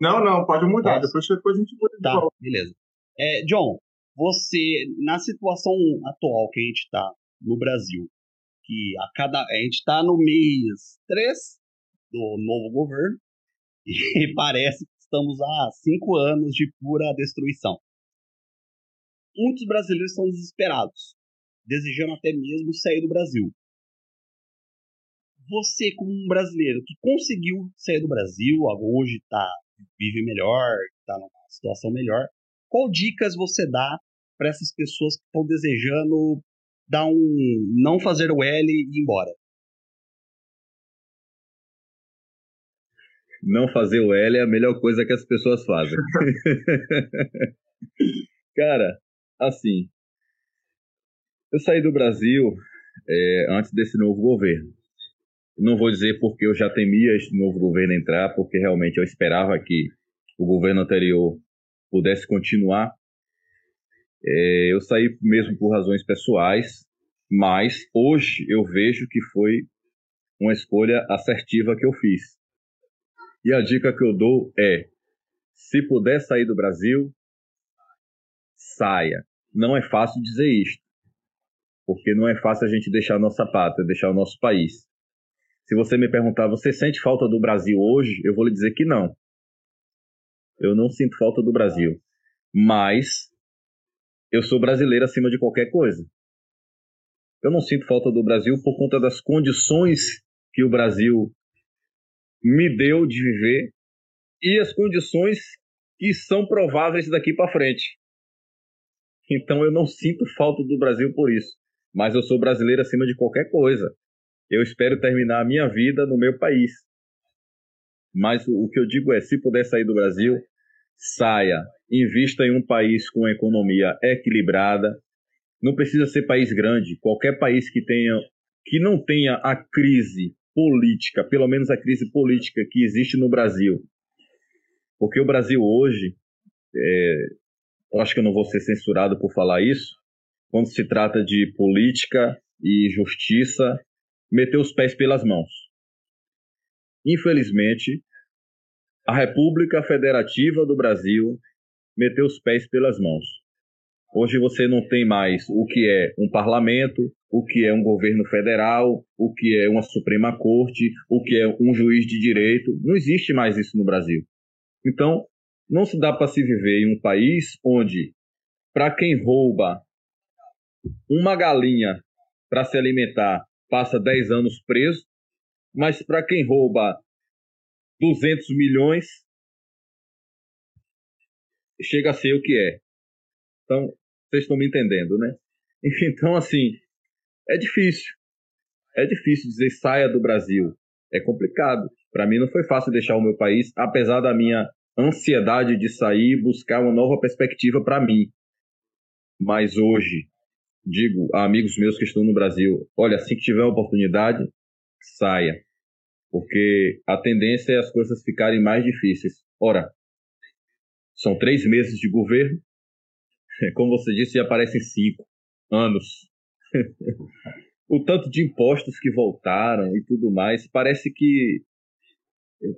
Não, não, pode mudar. Tá. Depois, depois a gente muda Tá, beleza. É, John, você, na situação atual que a gente está no Brasil, que a cada. A gente está no mês 3 do novo governo, e parece que estamos há cinco anos de pura destruição. Muitos brasileiros estão desesperados desejando até mesmo sair do Brasil. Você, como um brasileiro que conseguiu sair do Brasil, hoje tá, vive melhor, está numa situação melhor, qual dicas você dá para essas pessoas que estão desejando dar um não fazer o L e ir embora? Não fazer o L é a melhor coisa que as pessoas fazem. Cara, assim, eu saí do Brasil é, antes desse novo governo. Não vou dizer porque eu já temia esse novo governo entrar, porque realmente eu esperava que o governo anterior pudesse continuar. É, eu saí mesmo por razões pessoais, mas hoje eu vejo que foi uma escolha assertiva que eu fiz. E a dica que eu dou é: se puder sair do Brasil, saia. Não é fácil dizer isto, porque não é fácil a gente deixar a nossa pátria, deixar o nosso país. Se você me perguntar, você sente falta do Brasil hoje? Eu vou lhe dizer que não. Eu não sinto falta do Brasil. Mas eu sou brasileiro acima de qualquer coisa. Eu não sinto falta do Brasil por conta das condições que o Brasil me deu de viver e as condições que são prováveis daqui para frente. Então eu não sinto falta do Brasil por isso mas eu sou brasileiro acima de qualquer coisa. Eu espero terminar a minha vida no meu país. Mas o que eu digo é, se puder sair do Brasil, saia, invista em um país com economia equilibrada. Não precisa ser país grande, qualquer país que tenha que não tenha a crise política, pelo menos a crise política que existe no Brasil. Porque o Brasil hoje, é, eu acho que eu não vou ser censurado por falar isso, quando se trata de política e justiça, meter os pés pelas mãos. Infelizmente, a República Federativa do Brasil meteu os pés pelas mãos. Hoje você não tem mais o que é um parlamento, o que é um governo federal, o que é uma Suprema Corte, o que é um juiz de direito. Não existe mais isso no Brasil. Então, não se dá para se viver em um país onde, para quem rouba uma galinha para se alimentar passa 10 anos preso mas para quem rouba 200 milhões, chega a ser o que é. Então, vocês estão me entendendo, né? Então, assim, é difícil. É difícil dizer saia do Brasil. É complicado. Para mim não foi fácil deixar o meu país, apesar da minha ansiedade de sair buscar uma nova perspectiva para mim. Mas hoje, digo a amigos meus que estão no Brasil, olha, assim que tiver oportunidade, saia. Porque a tendência é as coisas ficarem mais difíceis. Ora, são três meses de governo, como você disse, já parecem cinco anos. o tanto de impostos que voltaram e tudo mais, parece que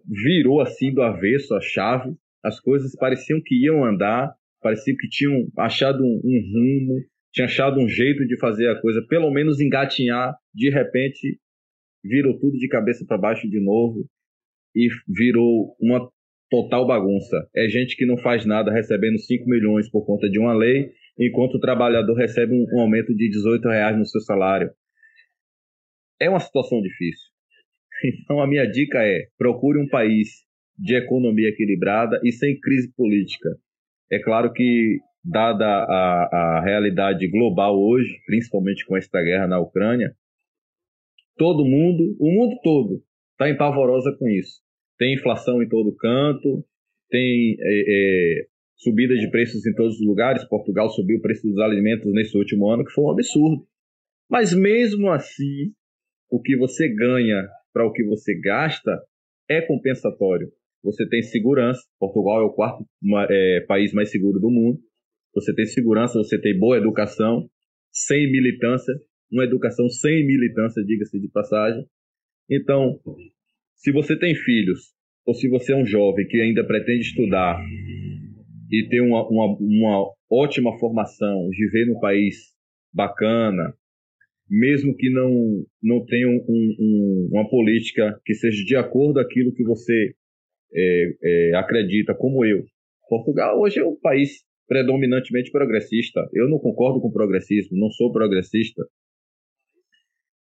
virou assim do avesso a chave. As coisas pareciam que iam andar, parecia que tinham achado um, um rumo, tinha achado um jeito de fazer a coisa, pelo menos engatinhar. De repente, virou tudo de cabeça para baixo de novo e virou uma total bagunça. É gente que não faz nada recebendo 5 milhões por conta de uma lei, enquanto o trabalhador recebe um, um aumento de 18 reais no seu salário. É uma situação difícil. Então a minha dica é: procure um país de economia equilibrada e sem crise política. É claro que, dada a, a realidade global hoje, principalmente com esta guerra na Ucrânia, todo mundo, o mundo todo, está empavorosa com isso. Tem inflação em todo canto, tem é, é, subida de preços em todos os lugares. Portugal subiu o preço dos alimentos nesse último ano, que foi um absurdo. Mas mesmo assim, o que você ganha para o que você gasta é compensatório. Você tem segurança. Portugal é o quarto é, país mais seguro do mundo. Você tem segurança, você tem boa educação, sem militância, uma educação sem militância, diga-se de passagem. Então, se você tem filhos, ou se você é um jovem que ainda pretende estudar e ter uma, uma, uma ótima formação, viver num país bacana, mesmo que não, não tenha um, um, uma política que seja de acordo aquilo que você é, é, acredita, como eu. Portugal hoje é um país predominantemente progressista. Eu não concordo com o progressismo, não sou progressista.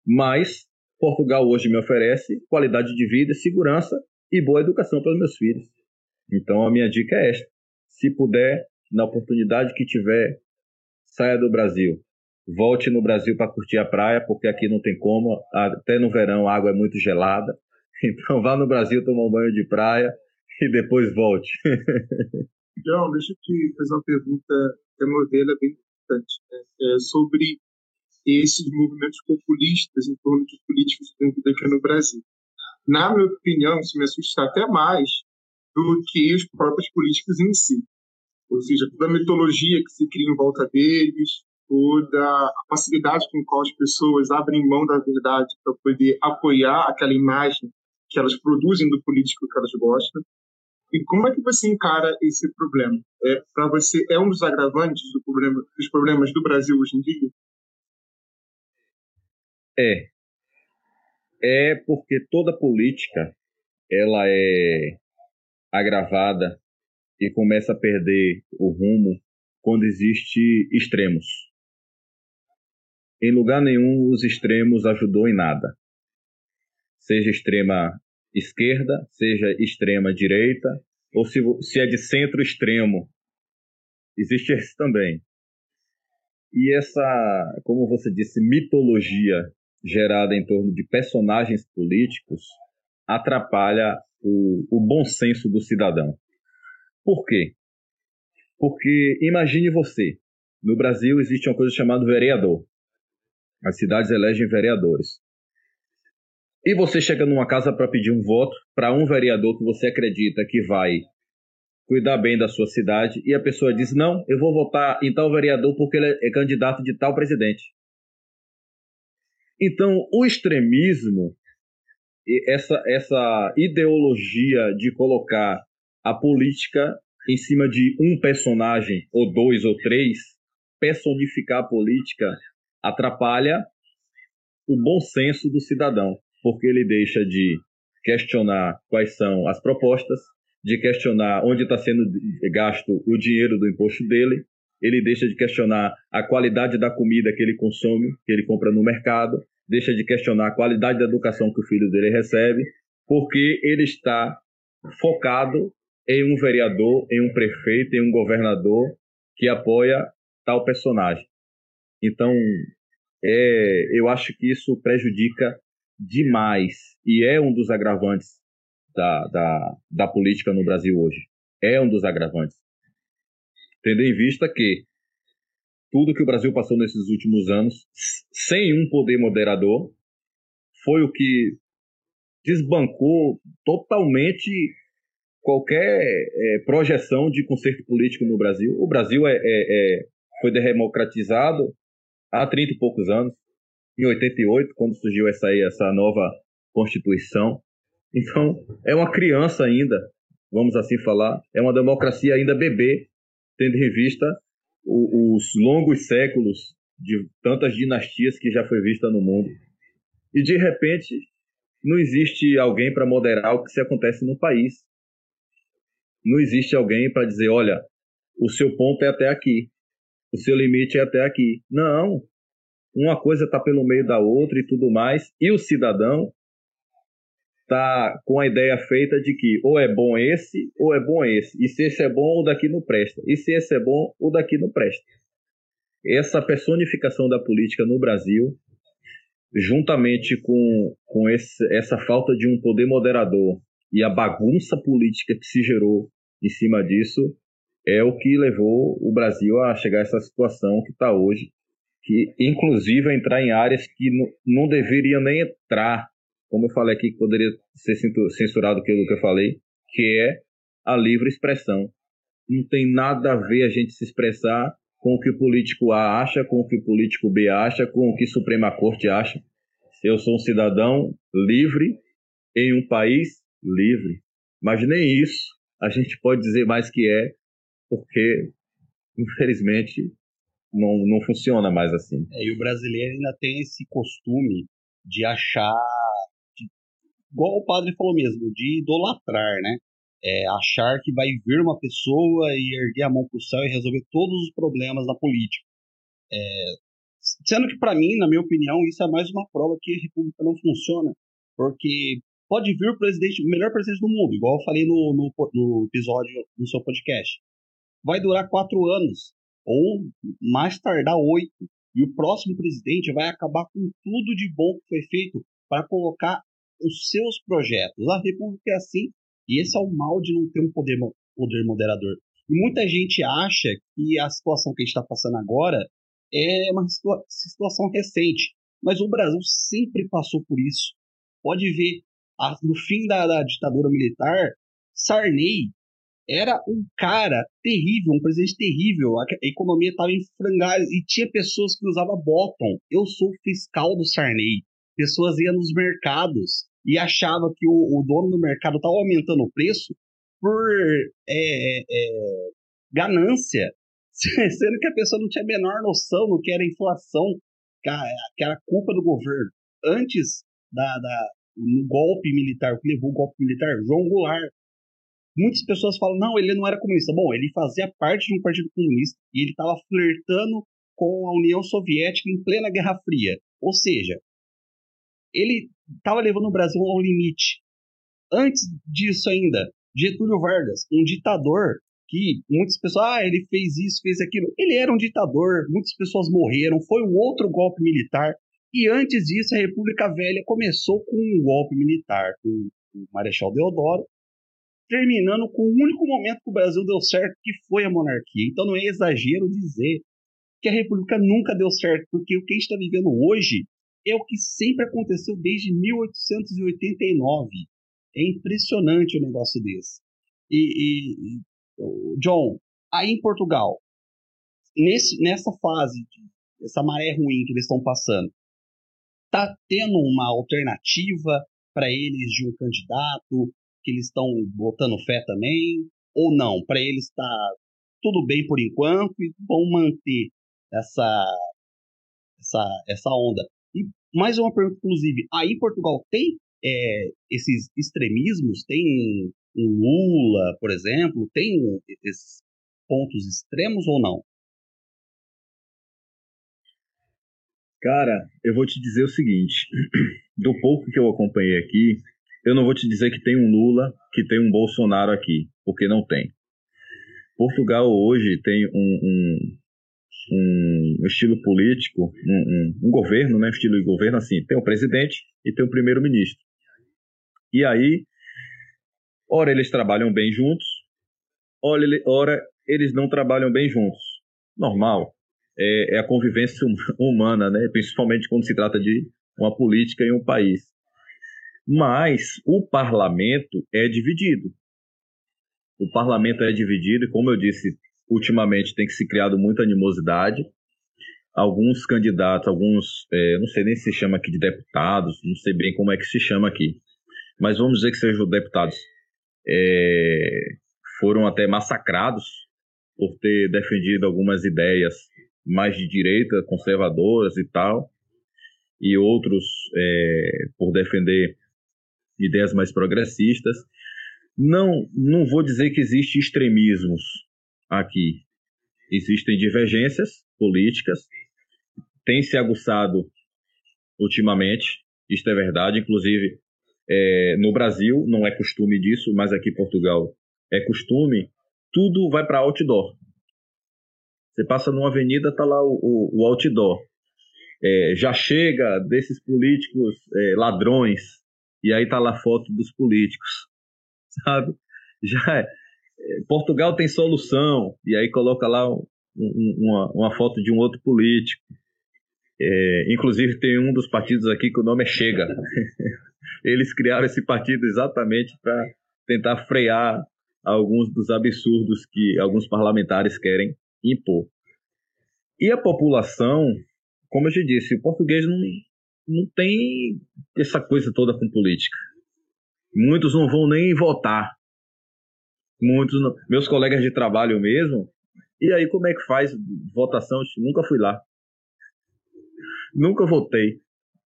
Mas Portugal hoje me oferece qualidade de vida, segurança e boa educação para os meus filhos. Então a minha dica é esta: se puder, na oportunidade que tiver, saia do Brasil. Volte no Brasil para curtir a praia, porque aqui não tem como. Até no verão a água é muito gelada. Então vá no Brasil tomar um banho de praia e depois volte. João, deixa eu te fazer uma pergunta, que é uma ovelha bem importante, né? é sobre esses movimentos populistas em torno de políticos aqui no Brasil. Na minha opinião, isso me assusta até mais do que os próprios políticos em si. Ou seja, toda a mitologia que se cria em volta deles, toda a facilidade com qual as pessoas abrem mão da verdade para poder apoiar aquela imagem que elas produzem do político que elas gostam. E como é que você encara esse problema? É, para você, é um dos agravantes do problema, dos problemas do Brasil hoje em dia? É. É porque toda política ela é agravada e começa a perder o rumo quando existe extremos. Em lugar nenhum os extremos ajudou em nada. Seja extrema esquerda, seja extrema direita, ou se, se é de centro extremo, existe esse também. E essa, como você disse, mitologia gerada em torno de personagens políticos atrapalha o, o bom senso do cidadão. Por quê? Porque imagine você, no Brasil existe uma coisa chamada vereador. As cidades elegem vereadores. E você chega numa casa para pedir um voto para um vereador que você acredita que vai cuidar bem da sua cidade e a pessoa diz: Não, eu vou votar em tal vereador porque ele é candidato de tal presidente. Então, o extremismo, essa, essa ideologia de colocar a política em cima de um personagem, ou dois ou três, personificar a política, atrapalha o bom senso do cidadão, porque ele deixa de questionar quais são as propostas, de questionar onde está sendo gasto o dinheiro do imposto dele, ele deixa de questionar a qualidade da comida que ele consome, que ele compra no mercado, deixa de questionar a qualidade da educação que o filho dele recebe, porque ele está focado em um vereador, em um prefeito, em um governador que apoia tal personagem. Então, é, eu acho que isso prejudica demais e é um dos agravantes da, da, da política no Brasil hoje. É um dos agravantes. Tendo em vista que tudo que o Brasil passou nesses últimos anos, sem um poder moderador, foi o que desbancou totalmente qualquer é, projeção de conserto político no Brasil. O Brasil é, é, é, foi democratizado há 30 e poucos anos, em 88, quando surgiu essa, aí, essa nova Constituição. Então, é uma criança ainda, vamos assim falar, é uma democracia ainda bebê, tendo em vista os longos séculos de tantas dinastias que já foi vista no mundo. E de repente não existe alguém para moderar o que se acontece no país. Não existe alguém para dizer, olha, o seu ponto é até aqui, o seu limite é até aqui. Não. Uma coisa está pelo meio da outra e tudo mais. E o cidadão tá com a ideia feita de que ou é bom esse ou é bom esse. E se esse é bom, o daqui não presta. E se esse é bom, o daqui não presta. Essa personificação da política no Brasil, juntamente com, com esse, essa falta de um poder moderador e a bagunça política que se gerou em cima disso, é o que levou o Brasil a chegar a essa situação que está hoje, que inclusive entrar em áreas que não deveriam nem entrar como eu falei aqui, que poderia ser censurado aquilo que eu falei, que é a livre expressão. Não tem nada a ver a gente se expressar com o que o político A acha, com o que o político B acha, com o que a Suprema Corte acha. Eu sou um cidadão livre em um país livre. Mas nem isso a gente pode dizer mais que é, porque, infelizmente, não, não funciona mais assim. É, e o brasileiro ainda tem esse costume de achar igual o padre falou mesmo, de idolatrar, né? É, achar que vai vir uma pessoa e erguer a mão para o céu e resolver todos os problemas da política. É, sendo que, para mim, na minha opinião, isso é mais uma prova que a República não funciona. Porque pode vir o presidente, o melhor presidente do mundo, igual eu falei no, no, no episódio do seu podcast. Vai durar quatro anos, ou mais tardar oito. E o próximo presidente vai acabar com tudo de bom que foi feito para colocar os seus projetos. A República é assim, e esse é o mal de não ter um poder, poder moderador. E muita gente acha que a situação que a gente está passando agora é uma situa situação recente, mas o Brasil sempre passou por isso. Pode ver, no fim da, da ditadura militar, Sarney era um cara terrível, um presidente terrível. A, economia estava em frangalhos e tinha pessoas que usavam bottom. Eu sou fiscal do Sarney pessoas iam nos mercados e achavam que o, o dono do mercado estava aumentando o preço por é, é, ganância, sendo que a pessoa não tinha a menor noção do que era inflação, que era culpa do governo. Antes da, da no golpe militar, o que levou o golpe militar, João Goulart. Muitas pessoas falam, não, ele não era comunista. Bom, ele fazia parte de um partido comunista e ele estava flertando com a União Soviética em plena Guerra Fria. Ou seja, ele estava levando o Brasil ao limite. Antes disso ainda, Getúlio Vargas, um ditador que muitas pessoas, ah, ele fez isso, fez aquilo. Ele era um ditador, muitas pessoas morreram, foi um outro golpe militar. E antes disso, a República Velha começou com um golpe militar, com o Marechal Deodoro, terminando com o único momento que o Brasil deu certo, que foi a monarquia. Então não é exagero dizer que a República nunca deu certo, porque o que a gente está vivendo hoje é o que sempre aconteceu desde 1889. É impressionante o um negócio desse. E, e, John, aí em Portugal, nesse, nessa fase, essa maré ruim que eles estão passando, tá tendo uma alternativa para eles de um candidato que eles estão botando fé também? Ou não? Para eles está tudo bem por enquanto e vão manter essa, essa, essa onda. E mais uma pergunta, inclusive, aí Portugal tem é, esses extremismos? Tem um Lula, por exemplo? Tem esses pontos extremos ou não? Cara, eu vou te dizer o seguinte: do pouco que eu acompanhei aqui, eu não vou te dizer que tem um Lula, que tem um Bolsonaro aqui, porque não tem. Portugal hoje tem um, um, um estilo político, um, um, governo, né? Estilo de governo assim, tem o presidente e tem o primeiro-ministro. E aí, ora eles trabalham bem juntos, ora, ora eles não trabalham bem juntos. Normal. É, é a convivência humana, né? Principalmente quando se trata de uma política em um país. Mas o parlamento é dividido. O parlamento é dividido, e como eu disse, ultimamente tem que se criado muita animosidade. Alguns candidatos, alguns, é, não sei nem se chama aqui de deputados, não sei bem como é que se chama aqui, mas vamos dizer que sejam deputados, é, foram até massacrados por ter defendido algumas ideias mais de direita, conservadoras e tal, e outros é, por defender ideias mais progressistas. Não, não vou dizer que existe extremismos aqui. Existem divergências políticas, tem se aguçado ultimamente, isto é verdade, inclusive é, no Brasil não é costume disso, mas aqui em Portugal é costume, tudo vai para outdoor. Você passa numa avenida, tá lá o, o, o outdoor. É, já chega desses políticos é, ladrões, e aí tá lá foto dos políticos, sabe? Já é. Portugal tem solução, e aí coloca lá um, uma, uma foto de um outro político. É, inclusive tem um dos partidos aqui que o nome é Chega. Eles criaram esse partido exatamente para tentar frear alguns dos absurdos que alguns parlamentares querem impor. E a população, como eu já disse, o português não, não tem essa coisa toda com política. Muitos não vão nem votar. Muitos, não. meus colegas de trabalho mesmo. E aí, como é que faz votação? Nunca fui lá. Nunca votei.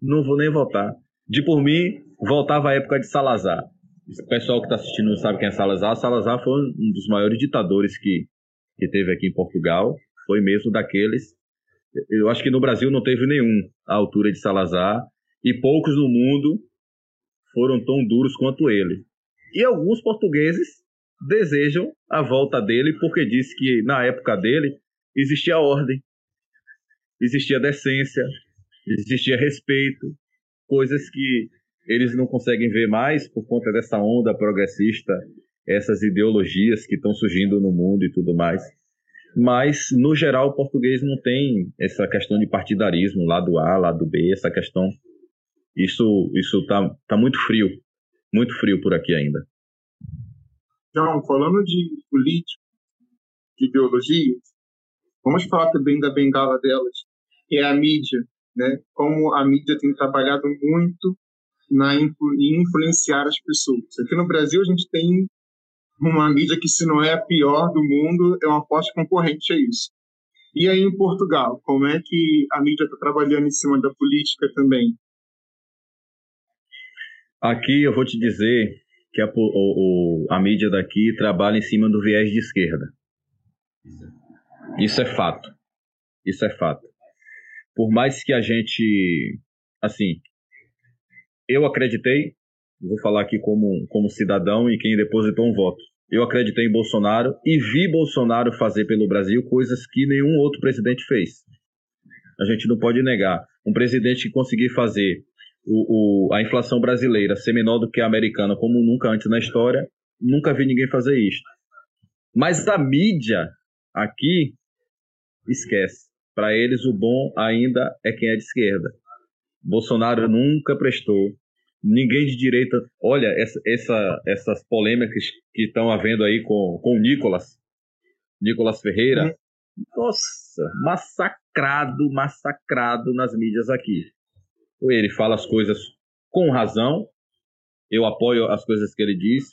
Não vou nem votar. De por mim, voltava à época de Salazar. O pessoal que está assistindo não sabe quem é Salazar. Salazar foi um dos maiores ditadores que, que teve aqui em Portugal. Foi mesmo daqueles. Eu acho que no Brasil não teve nenhum à altura de Salazar. E poucos no mundo foram tão duros quanto ele. E alguns portugueses desejam a volta dele porque diz que na época dele existia ordem, existia decência, existia respeito, coisas que eles não conseguem ver mais por conta dessa onda progressista, essas ideologias que estão surgindo no mundo e tudo mais. Mas, no geral, o português não tem essa questão de partidarismo, lado A, lado B, essa questão. Isso isso tá, tá muito frio, muito frio por aqui ainda. João, falando de política, de ideologia, vamos falar também da bengala delas, que é a mídia, né? Como a mídia tem trabalhado muito na em influenciar as pessoas. Aqui no Brasil a gente tem uma mídia que se não é a pior do mundo, é uma forte concorrente a isso. E aí em Portugal, como é que a mídia está trabalhando em cima da política também? Aqui eu vou te dizer que a, o, a mídia daqui trabalha em cima do viés de esquerda. Isso é fato. Isso é fato. Por mais que a gente, assim, eu acreditei, vou falar aqui como, como cidadão e quem depositou um voto. Eu acreditei em Bolsonaro e vi Bolsonaro fazer pelo Brasil coisas que nenhum outro presidente fez. A gente não pode negar. Um presidente que conseguir fazer o, o, a inflação brasileira ser menor do que a americana, como nunca antes na história, nunca vi ninguém fazer isso. Mas a mídia aqui esquece. Para eles, o bom ainda é quem é de esquerda. Bolsonaro nunca prestou ninguém de direita. Olha, essa, essa, essas polêmicas que estão havendo aí com, com o Nicolas, Nicolas Ferreira. Hum. Nossa, massacrado, massacrado nas mídias aqui. Ele fala as coisas com razão, eu apoio as coisas que ele diz,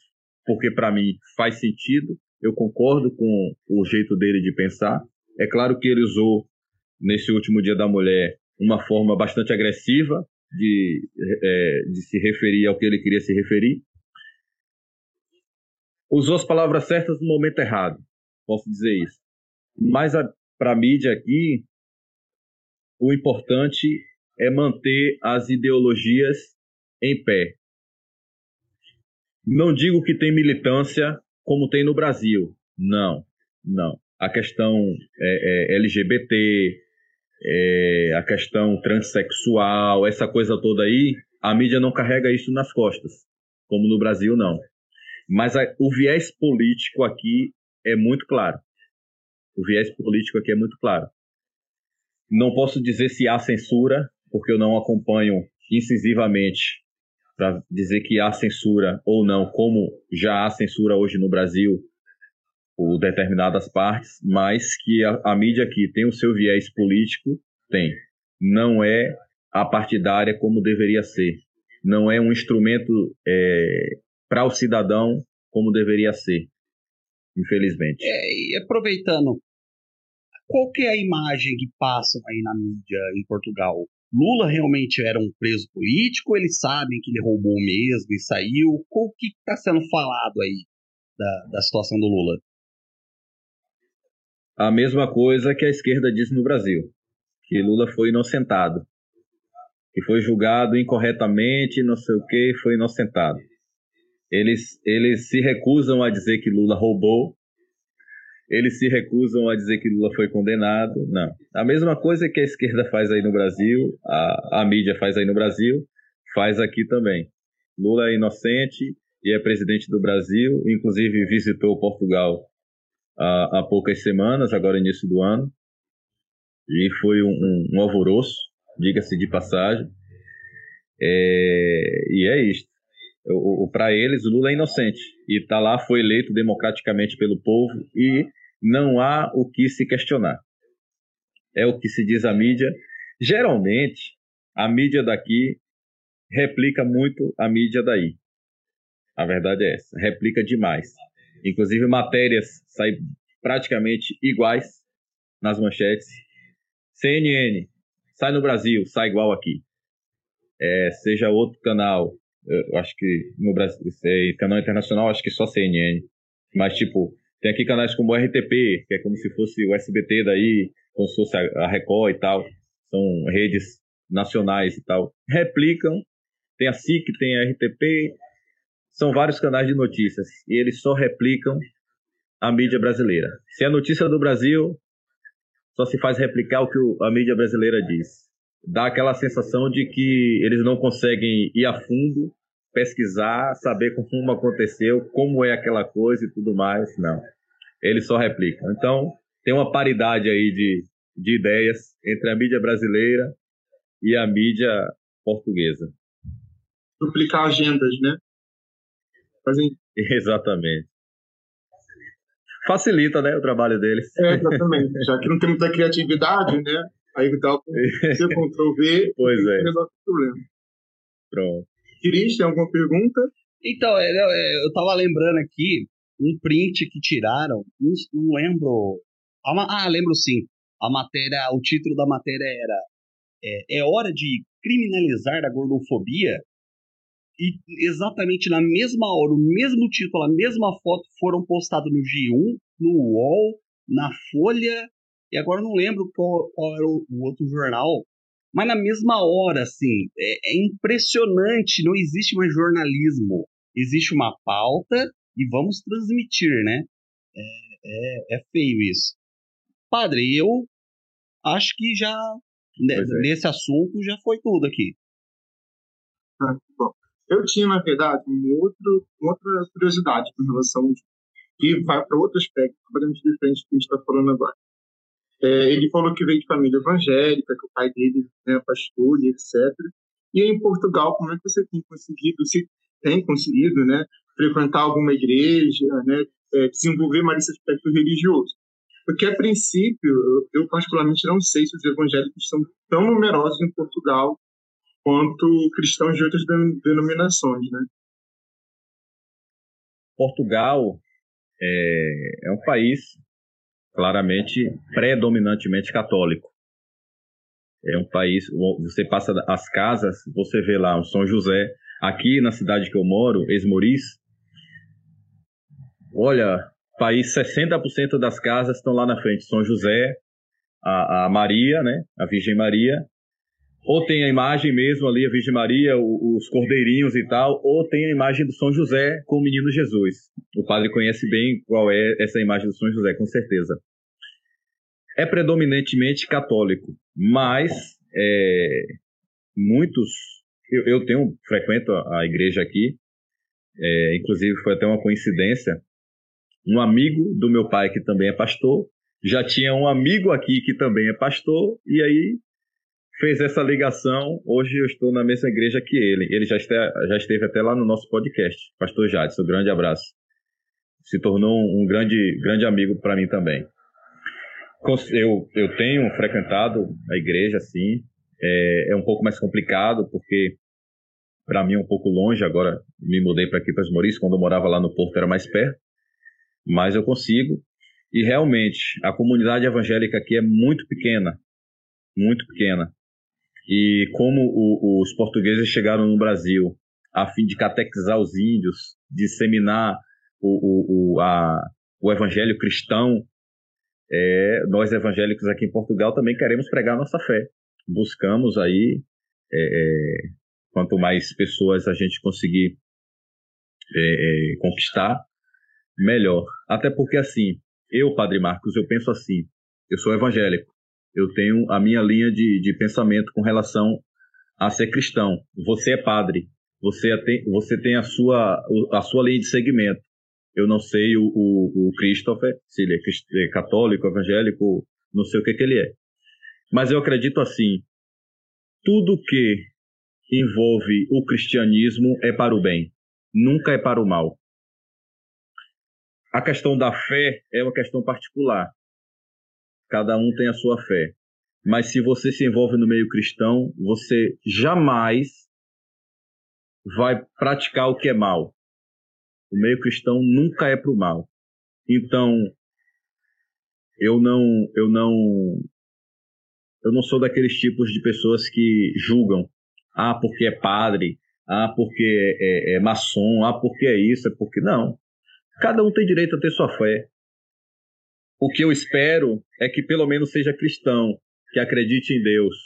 porque para mim faz sentido, eu concordo com o jeito dele de pensar. É claro que ele usou, nesse último Dia da Mulher, uma forma bastante agressiva de, é, de se referir ao que ele queria se referir. Usou as palavras certas no momento errado, posso dizer isso. Mas para a mídia aqui, o importante é manter as ideologias em pé. Não digo que tem militância como tem no Brasil. Não, não. A questão é, é, LGBT, é, a questão transexual, essa coisa toda aí, a mídia não carrega isso nas costas, como no Brasil não. Mas a, o viés político aqui é muito claro. O viés político aqui é muito claro. Não posso dizer se há censura, porque eu não acompanho incisivamente para dizer que há censura ou não, como já há censura hoje no Brasil por determinadas partes, mas que a, a mídia aqui tem o seu viés político, tem. Não é a partidária como deveria ser. Não é um instrumento é, para o cidadão como deveria ser, infelizmente. É, e aproveitando, qual que é a imagem que passam aí na mídia em Portugal? Lula realmente era um preso político? Eles sabem que ele roubou mesmo e saiu? O que está sendo falado aí da, da situação do Lula? A mesma coisa que a esquerda diz no Brasil, que Lula foi inocentado, que foi julgado incorretamente, não sei o que, foi inocentado. Eles, eles se recusam a dizer que Lula roubou, eles se recusam a dizer que Lula foi condenado. Não. A mesma coisa que a esquerda faz aí no Brasil, a, a mídia faz aí no Brasil, faz aqui também. Lula é inocente e é presidente do Brasil, inclusive visitou Portugal há, há poucas semanas, agora início do ano, e foi um, um, um alvoroço, diga-se de passagem. É, e é isto. Para eles, Lula é inocente e está lá, foi eleito democraticamente pelo povo e não há o que se questionar. É o que se diz a mídia. Geralmente, a mídia daqui replica muito a mídia daí. A verdade é essa, replica demais. Inclusive, matérias saem praticamente iguais nas manchetes. CNN, sai no Brasil, sai igual aqui. É, seja outro canal, eu acho que no Brasil, é, canal internacional, acho que só CNN. Mas, tipo, tem aqui canais como o RTP, que é como se fosse o SBT daí, como se fosse a Record e tal. São redes nacionais e tal. Replicam. Tem a SIC, tem a RTP. São vários canais de notícias. E eles só replicam a mídia brasileira. Se é notícia do Brasil, só se faz replicar o que a mídia brasileira diz. Dá aquela sensação de que eles não conseguem ir a fundo pesquisar, saber como aconteceu, como é aquela coisa e tudo mais. Não. Eles só replicam. Então, tem uma paridade aí de, de ideias entre a mídia brasileira e a mídia portuguesa. Duplicar agendas, né? Fazem... Exatamente. Facilita, né, o trabalho deles. É, exatamente. Já que não tem muita criatividade, né? Aí dá o Ctrl V pois é. resolve o problema. Pronto. Cris, tem alguma pergunta? Então, é, eu, eu tava lembrando aqui um print que tiraram, não, não lembro. Ah, lembro sim. A matéria, o título da matéria era é, é hora de criminalizar a gordofobia e exatamente na mesma hora, o mesmo título, a mesma foto foram postados no G1, no UOL, na Folha, e agora não lembro qual, qual era o, o, outro jornal, mas na mesma hora, assim, é, é impressionante, não existe mais jornalismo, existe uma pauta e vamos transmitir, né? É, é, é feio isso. Padre, eu acho que já, é. nesse assunto, já foi tudo aqui. Ah, bom. Eu tinha, na verdade, um outro, uma outra curiosidade com relação que vai para outro aspecto completamente diferente do que a gente está falando agora. É, ele falou que veio de família evangélica, que o pai dele é pastor etc. E em Portugal, como é que você tem conseguido, se tem conseguido, né, frequentar alguma igreja, né, é, desenvolver mais esse aspecto religioso? Porque, a princípio, eu, eu particularmente não sei se os evangélicos são tão numerosos em Portugal quanto cristãos de outras denominações, né? Portugal é, é um país claramente predominantemente católico. É um país, você passa as casas, você vê lá o São José, aqui na cidade que eu moro, Esmoriz, olha, país 60% das casas estão lá na frente, São José, a, a Maria, né? A Virgem Maria, ou tem a imagem mesmo ali, a Virgem Maria, os cordeirinhos e tal, ou tem a imagem do São José com o menino Jesus. O padre conhece bem qual é essa imagem do São José, com certeza. É predominantemente católico, mas é, muitos. Eu, eu, tenho, frequento a, igreja aqui, é, inclusive foi até uma coincidência. Um amigo do meu pai, que também é pastor, já tinha um amigo aqui que também é pastor, e aí fez essa ligação. Hoje eu estou na mesma igreja que ele. Ele já, este, já esteve até lá no nosso podcast, Pastor Jadson. Um grande abraço. Se tornou um, grande, grande amigo para mim também. Eu, eu tenho frequentado a igreja, assim. É, é um pouco mais complicado, porque para mim é um pouco longe. Agora me mudei para aqui, para os Maurícios. Quando eu morava lá no Porto era mais perto. Mas eu consigo. E realmente, a comunidade evangélica aqui é muito pequena. Muito pequena e como o, os portugueses chegaram no Brasil a fim de catequizar os índios, disseminar o, o, a, o evangelho cristão, é, nós evangélicos aqui em Portugal também queremos pregar nossa fé. Buscamos aí, é, é quanto mais pessoas a gente conseguir é, é, conquistar, melhor. Até porque assim, eu, Padre Marcos, eu penso assim, eu sou evangélico eu tenho a minha linha de, de pensamento com relação a ser cristão. Você é padre, você tem, você tem a, sua, a sua linha de segmento. Eu não sei o, o, o Christopher, se ele é, é católico, evangélico, não sei o que, que ele é. Mas eu acredito assim: tudo que envolve o cristianismo é para o bem, nunca é para o mal. A questão da fé é uma questão particular. Cada um tem a sua fé. Mas se você se envolve no meio cristão, você jamais vai praticar o que é mal. O meio cristão nunca é para o mal. Então, eu não, eu não, eu não sou daqueles tipos de pessoas que julgam. Ah, porque é padre. Ah, porque é, é, é maçom. Ah, porque é isso. É porque não. Cada um tem direito a ter sua fé. O que eu espero é que pelo menos seja cristão, que acredite em Deus.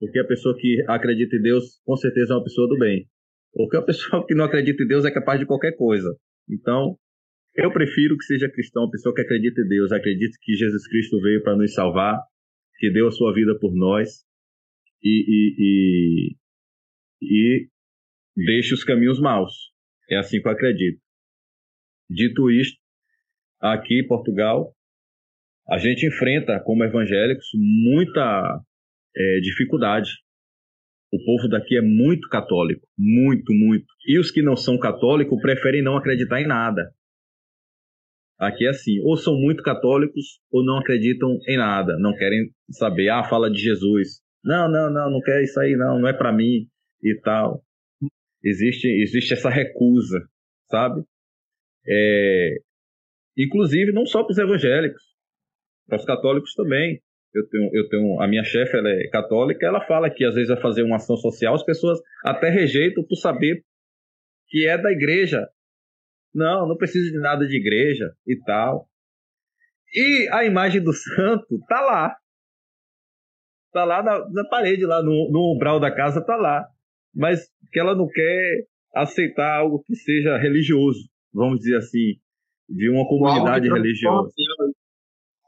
Porque a pessoa que acredita em Deus, com certeza é uma pessoa do bem. Porque a pessoa que não acredita em Deus é capaz de qualquer coisa. Então, eu prefiro que seja cristão, a pessoa que acredita em Deus, acredite que Jesus Cristo veio para nos salvar, que deu a sua vida por nós e, e, e, e deixe os caminhos maus. É assim que eu acredito. Dito isto, aqui em Portugal, a gente enfrenta, como evangélicos, muita é, dificuldade. O povo daqui é muito católico, muito, muito. E os que não são católicos preferem não acreditar em nada. Aqui é assim, ou são muito católicos ou não acreditam em nada, não querem saber, ah, fala de Jesus. Não, não, não, não quer isso aí não, não é para mim e tal. Existe, existe essa recusa, sabe? É, inclusive não só para os evangélicos, para os católicos também. Eu tenho, eu tenho a minha chefe, ela é católica, ela fala que às vezes vai fazer uma ação social, as pessoas até rejeitam por saber que é da igreja. Não, não precisa de nada de igreja e tal. E a imagem do santo tá lá. Tá lá na, na parede, lá no, no umbral da casa, tá lá. Mas que ela não quer aceitar algo que seja religioso, vamos dizer assim, de uma comunidade religiosa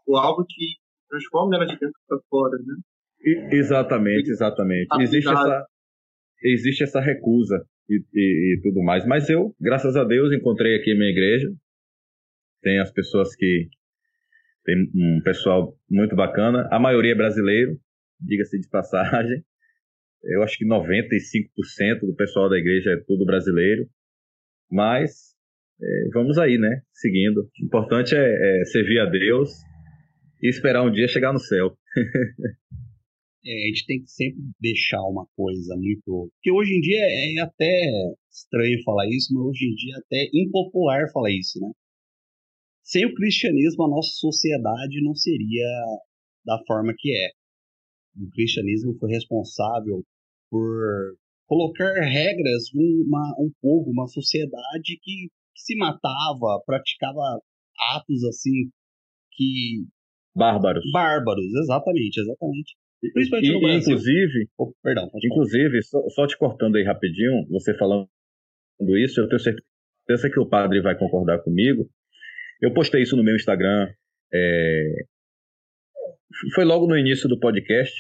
o algo que transforma ela de dentro para fora, né? E, exatamente, exatamente. Existe essa, existe essa recusa e, e, e, tudo mais. Mas eu, graças a Deus, encontrei aqui minha igreja. Tem as pessoas que. Tem um pessoal muito bacana. A maioria é brasileiro, diga-se de passagem. Eu acho que 95% do pessoal da igreja é tudo brasileiro. Mas é, vamos aí, né? Seguindo. O importante é, é servir a Deus e esperar um dia chegar no céu. é, a gente tem que sempre deixar uma coisa muito. Porque hoje em dia é até estranho falar isso, mas hoje em dia é até impopular falar isso, né? Sem o cristianismo, a nossa sociedade não seria da forma que é. O cristianismo foi responsável por colocar regras, uma, um povo, uma sociedade que, que se matava, praticava atos assim que bárbaros. Bárbaros, exatamente, exatamente. Principalmente no Brasil. Inclusive, oh, perdão, inclusive só, só, te cortando aí rapidinho, você falando isso, eu tenho certeza que o padre vai concordar comigo. Eu postei isso no meu Instagram. É... Foi logo no início do podcast,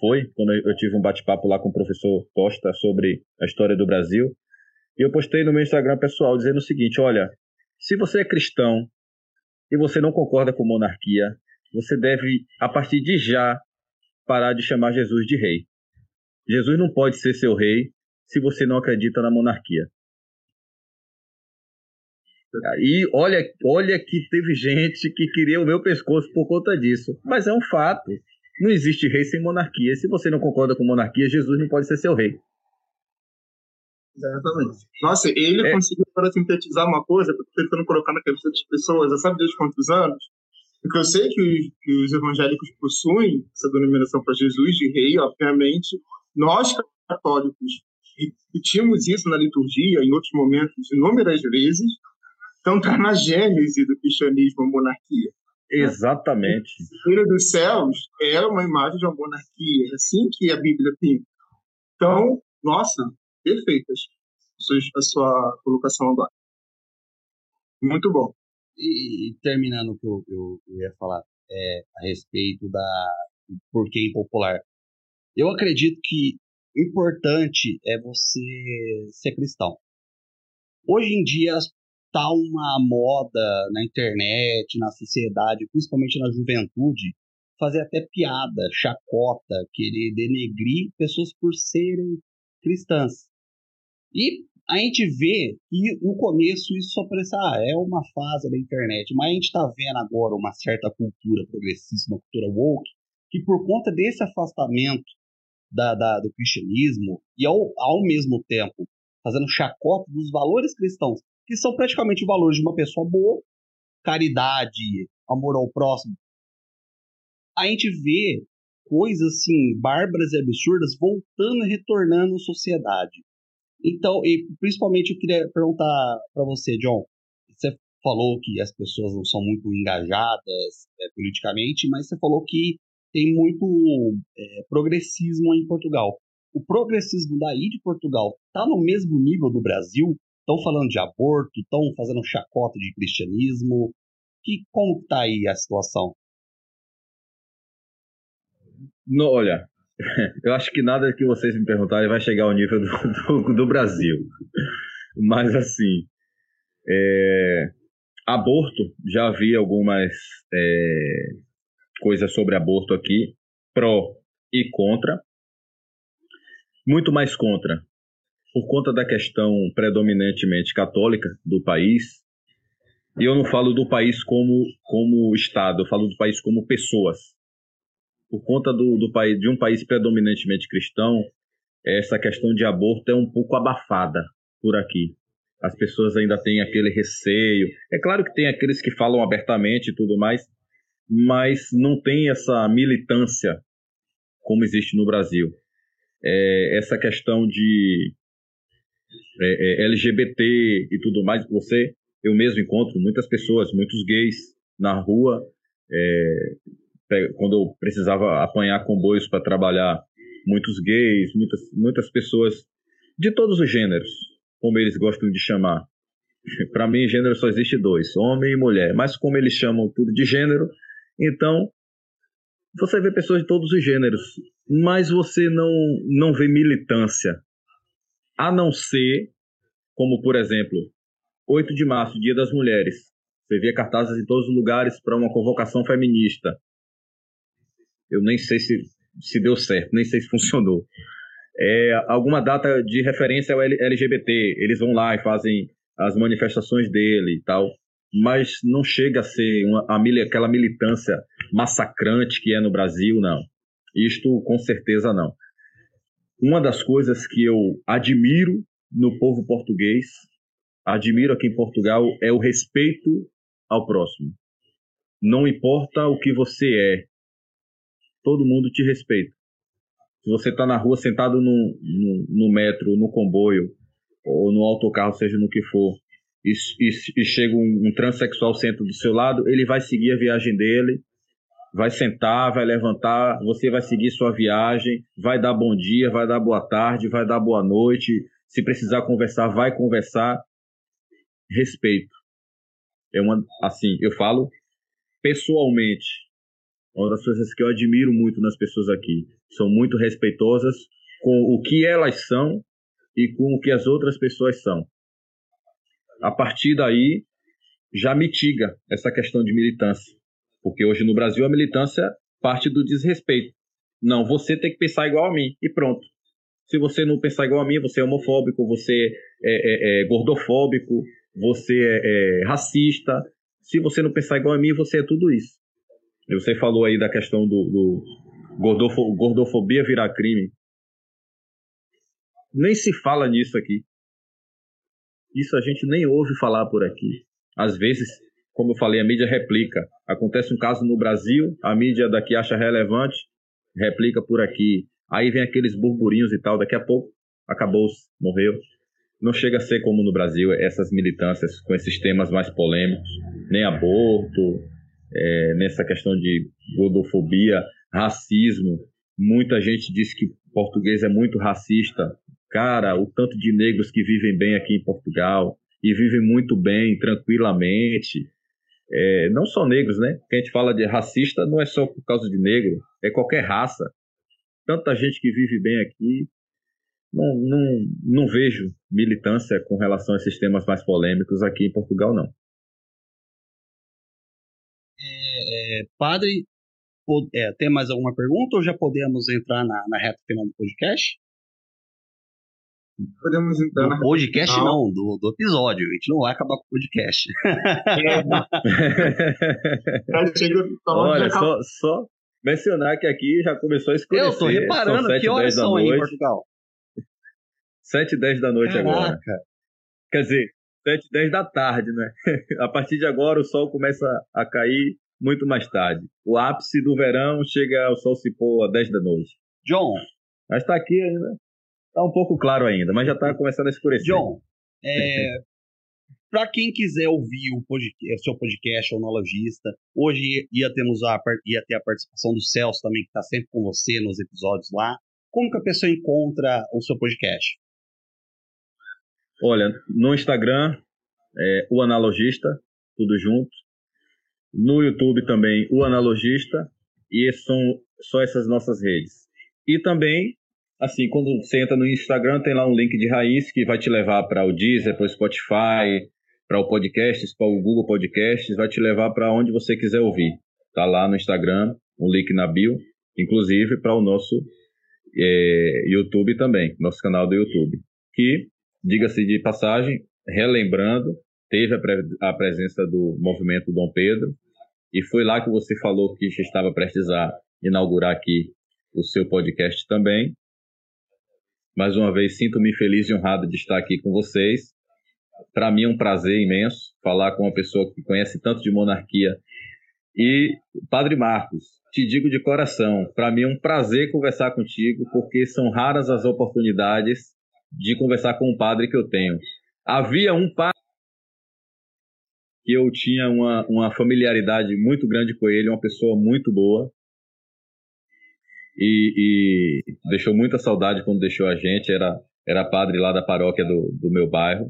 foi, quando eu tive um bate-papo lá com o professor Costa sobre a história do Brasil. E eu postei no meu Instagram pessoal dizendo o seguinte: olha, se você é cristão e você não concorda com monarquia, você deve, a partir de já, parar de chamar Jesus de rei. Jesus não pode ser seu rei se você não acredita na monarquia. E olha, olha que teve gente que queria o meu pescoço por conta disso. Mas é um fato. Não existe rei sem monarquia. Se você não concorda com monarquia, Jesus não pode ser seu rei. Exatamente. Nossa, ele é. conseguiu para sintetizar uma coisa, tentando colocar na cabeça das pessoas, já sabe desde quantos anos? Porque eu sei que os, que os evangélicos possuem essa denominação para Jesus de rei, obviamente. Nós, católicos, repetimos isso na liturgia, em outros momentos, inúmeras vezes. Então, está na gênese do cristianismo a monarquia. Exatamente. O reino dos céus é uma imagem de uma monarquia, é assim que a Bíblia pinta. Então, nossa, perfeitas a sua colocação agora. Muito bom. E, e terminando o que eu, eu, eu, ia falar é, a respeito da porquê impopular. Eu acredito que o importante é você ser cristão. Hoje em dia está uma moda na internet, na sociedade, principalmente na juventude, fazer até piada, chacota, querer denegrir pessoas por serem cristãs. E a gente vê que no começo isso só parece, ah, é uma fase da internet, mas a gente está vendo agora uma certa cultura progressista, uma cultura woke, que por conta desse afastamento da, da, do cristianismo e ao, ao mesmo tempo fazendo chacota dos valores cristãos, que são praticamente os valores de uma pessoa boa, caridade, amor ao próximo, a gente vê coisas assim, bárbaras e absurdas voltando e retornando à sociedade. Então, e principalmente eu queria perguntar para você, John. Você falou que as pessoas não são muito engajadas é, politicamente, mas você falou que tem muito é, progressismo em Portugal. O progressismo daí de Portugal está no mesmo nível do Brasil? Estão falando de aborto, estão fazendo chacota de cristianismo. Que, como está aí a situação? No, olha, eu acho que nada que vocês me perguntarem vai chegar ao nível do, do, do Brasil. Mas, assim, é, aborto, já vi algumas é, coisas sobre aborto aqui, pró e contra. Muito mais contra, por conta da questão predominantemente católica do país. E eu não falo do país como, como Estado, eu falo do país como pessoas por conta do, do país, de um país predominantemente cristão, essa questão de aborto é um pouco abafada por aqui. As pessoas ainda têm aquele receio. É claro que tem aqueles que falam abertamente e tudo mais, mas não tem essa militância como existe no Brasil. É, essa questão de é, é, LGBT e tudo mais, você, eu mesmo encontro muitas pessoas, muitos gays na rua, é, quando eu precisava apanhar comboios para trabalhar, muitos gays, muitas, muitas pessoas de todos os gêneros, como eles gostam de chamar. para mim, gênero só existe dois, homem e mulher. Mas como eles chamam tudo de gênero, então você vê pessoas de todos os gêneros, mas você não, não vê militância. A não ser, como por exemplo, 8 de março, Dia das Mulheres. Você via cartazes em todos os lugares para uma convocação feminista. Eu nem sei se, se deu certo, nem sei se funcionou. É, alguma data de referência ao LGBT, eles vão lá e fazem as manifestações dele e tal, mas não chega a ser uma, aquela militância massacrante que é no Brasil, não. Isto com certeza não. Uma das coisas que eu admiro no povo português, admiro aqui em Portugal, é o respeito ao próximo. Não importa o que você é, todo mundo te respeita. Se você está na rua sentado no, no, no, metro, no comboio, ou no autocarro, seja no que for, e, e, e chega um, um transexual senta do seu lado, ele vai seguir a viagem dele vai sentar, vai levantar, você vai seguir sua viagem, vai dar bom dia, vai dar boa tarde, vai dar boa noite. Se precisar conversar, vai conversar. Respeito. É uma, assim, eu falo pessoalmente, uma das coisas que eu admiro muito nas pessoas aqui. São muito respeitosas com o que elas são e com o que as outras pessoas são. A partir daí, já mitiga essa questão de militância. Porque hoje no Brasil a militância parte do desrespeito. Não, você tem que pensar igual a mim e pronto. Se você não pensar igual a mim, você é homofóbico, você é, é, é gordofóbico, você é, é, racista. Se você não pensar igual a mim, você é tudo isso. Você falou aí da questão do, do gordofo, gordofobia virar crime. Nem se fala nisso aqui. Isso a gente nem ouve falar por aqui. Às vezes como eu falei, a mídia replica. Acontece um caso no Brasil, a mídia daqui acha relevante, replica por aqui. Aí vem aqueles burburinhos e tal, daqui a pouco acabou, morreu. Não chega a ser como no Brasil, essas militâncias com esses temas mais polêmicos, nem aborto, é, nessa questão de gordofobia, racismo. Muita gente diz que português é muito racista. Cara, o tanto de negros que vivem bem aqui em Portugal e vivem muito bem, tranquilamente, é, não só negros, né? Que a gente fala de racista não é só por causa de negro, é qualquer raça. Tanta gente que vive bem aqui, não, não, não vejo militância com relação a esses temas mais polêmicos aqui em Portugal, não. É, padre, é, tem mais alguma pergunta ou já podemos entrar na, na reta final do podcast? Podemos entrar na. podcast não, do, do episódio. A gente não vai acabar com o podcast. É. Olha, só, só mencionar que aqui já começou a escurecer. Eu tô reparando são que horas são aí em Portugal. 7 e 10 da noite Caraca. agora. Quer dizer, 7 e 10 da tarde, né? A partir de agora o sol começa a cair muito mais tarde. O ápice do verão chega ao sol se pôr às 10 da noite. John. Mas tá aqui ainda. Tá um pouco claro ainda, mas já está começando a escurecer. John, é, para quem quiser ouvir o, podcast, o seu podcast, o Onologista, hoje ia, termos a, ia ter a participação do Celso também, que está sempre com você nos episódios lá. Como que a pessoa encontra o seu podcast? Olha, no Instagram, é, o Analogista, tudo junto. No YouTube também, o Analogista. E são só essas nossas redes. E também Assim, quando você entra no Instagram, tem lá um link de raiz que vai te levar para o Deezer, para o Spotify, para o Podcasts, para o Google Podcasts, vai te levar para onde você quiser ouvir. Tá lá no Instagram, um link na bio, inclusive para o nosso é, YouTube também, nosso canal do YouTube. Que, diga-se de passagem, relembrando, teve a, a presença do movimento Dom Pedro, e foi lá que você falou que estava prestes a inaugurar aqui o seu podcast também. Mais uma vez, sinto-me feliz e honrado de estar aqui com vocês. Para mim é um prazer imenso falar com uma pessoa que conhece tanto de monarquia. E, Padre Marcos, te digo de coração, para mim é um prazer conversar contigo, porque são raras as oportunidades de conversar com um padre que eu tenho. Havia um padre que eu tinha uma, uma familiaridade muito grande com ele, uma pessoa muito boa, e, e, deixou muita saudade quando deixou a gente. Era, era padre lá da paróquia do, do meu bairro.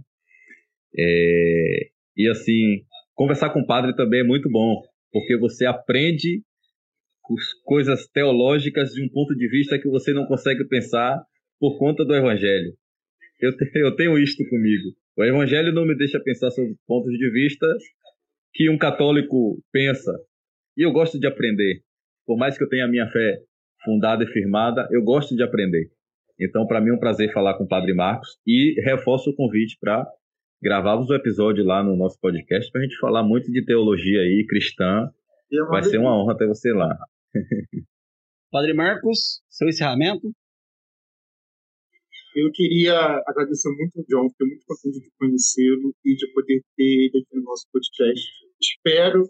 É, e assim, conversar com o padre também é muito bom, porque você aprende coisas teológicas de um ponto de vista que você não consegue pensar por conta do evangelho. Eu, eu tenho isto comigo. O evangelho não me deixa pensar sobre pontos de vista que um católico pensa. E eu gosto de aprender. Por mais que eu tenha a minha fé fundada e firmada, eu gosto de aprender. Então, para mim é um prazer falar com o Padre Marcos e reforço o convite para gravarmos o um episódio lá no nosso podcast para a gente falar muito de teologia aí cristã. Vai ser uma honra ter você lá. Padre Marcos, seu encerramento. Eu queria agradecer muito ao John, fiquei muito contente de conhecê-lo e de poder ter ele aqui no nosso podcast. Espero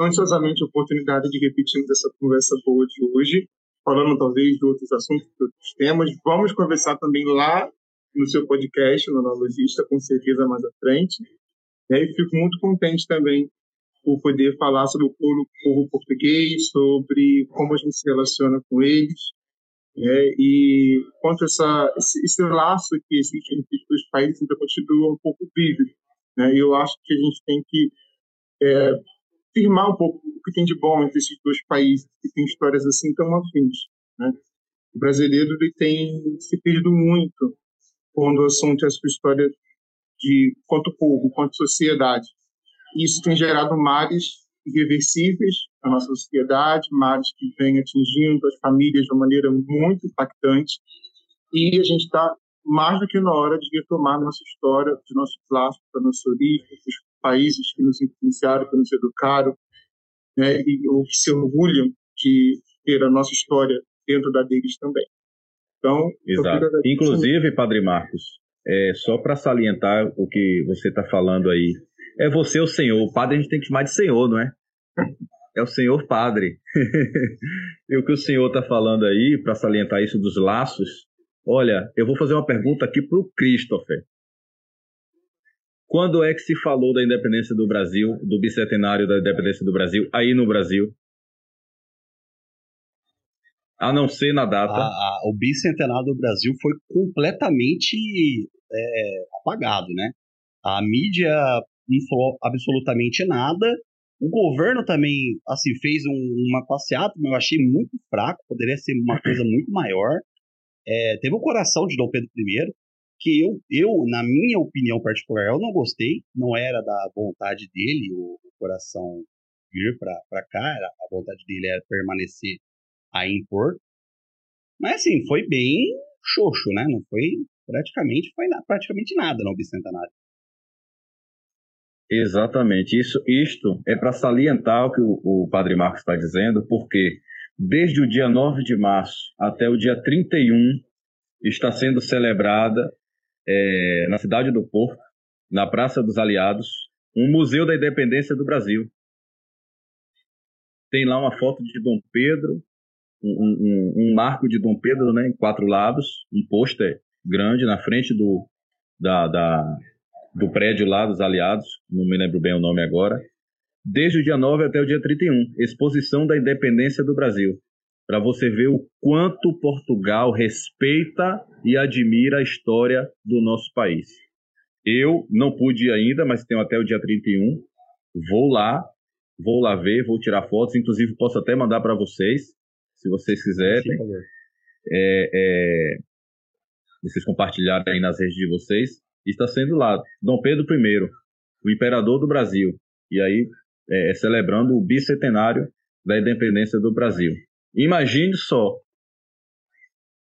ansiosamente a oportunidade de repetirmos essa conversa boa de hoje falando talvez de outros assuntos, de outros temas. Vamos conversar também lá no seu podcast, no Analogista, com certeza mais à frente. E fico muito contente também por poder falar sobre o povo português, sobre como a gente se relaciona com eles, é, e quanto essa, esse, esse, laço que existe entre os dois países ainda continua um pouco vívido. Né? E eu acho que a gente tem que é, firmar um pouco o que tem de bom entre esses dois países, que têm histórias assim tão afins. Né? O brasileiro ele tem se perdido muito quando o assunto é a sua história de quanto povo, quanto sociedade. Isso tem gerado males irreversíveis na nossa sociedade, males que vêm atingindo as famílias de uma maneira muito impactante. E a gente está mais do que na hora de retomar nossa história, os nossos laços, a nossa origem, os países que nos influenciaram, que nos educaram, né, e ou que se orgulham de ter a nossa história dentro da deles também. Então, Exato. Inclusive, Padre Marcos, é, só para salientar o que você está falando aí, é você o Senhor. O padre a gente tem que chamar de Senhor, não é? É o Senhor Padre. e o que o Senhor está falando aí, para salientar isso dos laços, olha, eu vou fazer uma pergunta aqui para o Christopher. Quando é que se falou da independência do Brasil, do bicentenário da independência do Brasil, aí no Brasil? A não ser na data. A, a, o bicentenário do Brasil foi completamente é, apagado, né? A mídia não falou absolutamente nada. O governo também, assim, fez um, uma passeata, mas eu achei muito fraco, poderia ser uma coisa muito maior. É, teve o coração de Dom Pedro I, que eu, eu, na minha opinião particular, eu não gostei, não era da vontade dele o, o coração vir para cá, era, a vontade dele era permanecer aí em Porto. Mas assim, foi bem xoxo, né? Não foi praticamente foi na, praticamente nada no bicentenário. Exatamente. Isso, isto é para salientar o que o, o Padre Marcos está dizendo, porque desde o dia 9 de março até o dia 31 está sendo celebrada é, na cidade do Porto, na Praça dos Aliados, um Museu da Independência do Brasil. Tem lá uma foto de Dom Pedro, um, um, um marco de Dom Pedro né, em quatro lados, um pôster grande na frente do, da, da, do prédio lá dos aliados, não me lembro bem o nome agora, desde o dia 9 até o dia 31, Exposição da Independência do Brasil, para você ver o quanto Portugal respeita e admira a história do nosso país. Eu não pude ir ainda, mas tenho até o dia 31. Vou lá, vou lá ver, vou tirar fotos, inclusive posso até mandar para vocês, se vocês quiserem. É, é, vocês compartilharem aí nas redes de vocês está sendo lá Dom Pedro I, o imperador do Brasil, e aí é, é, celebrando o bicentenário da independência do Brasil. Imagine só,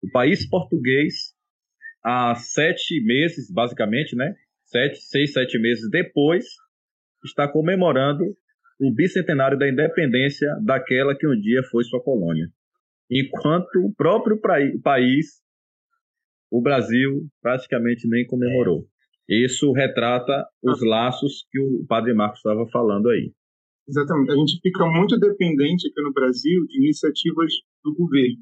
o país português, há sete meses, basicamente, né? Sete, seis, sete meses depois, está comemorando o bicentenário da independência daquela que um dia foi sua colônia. Enquanto o próprio país o Brasil praticamente nem comemorou. Isso retrata os laços que o Padre Marcos estava falando aí. Exatamente. A gente fica muito dependente aqui no Brasil de iniciativas do governo.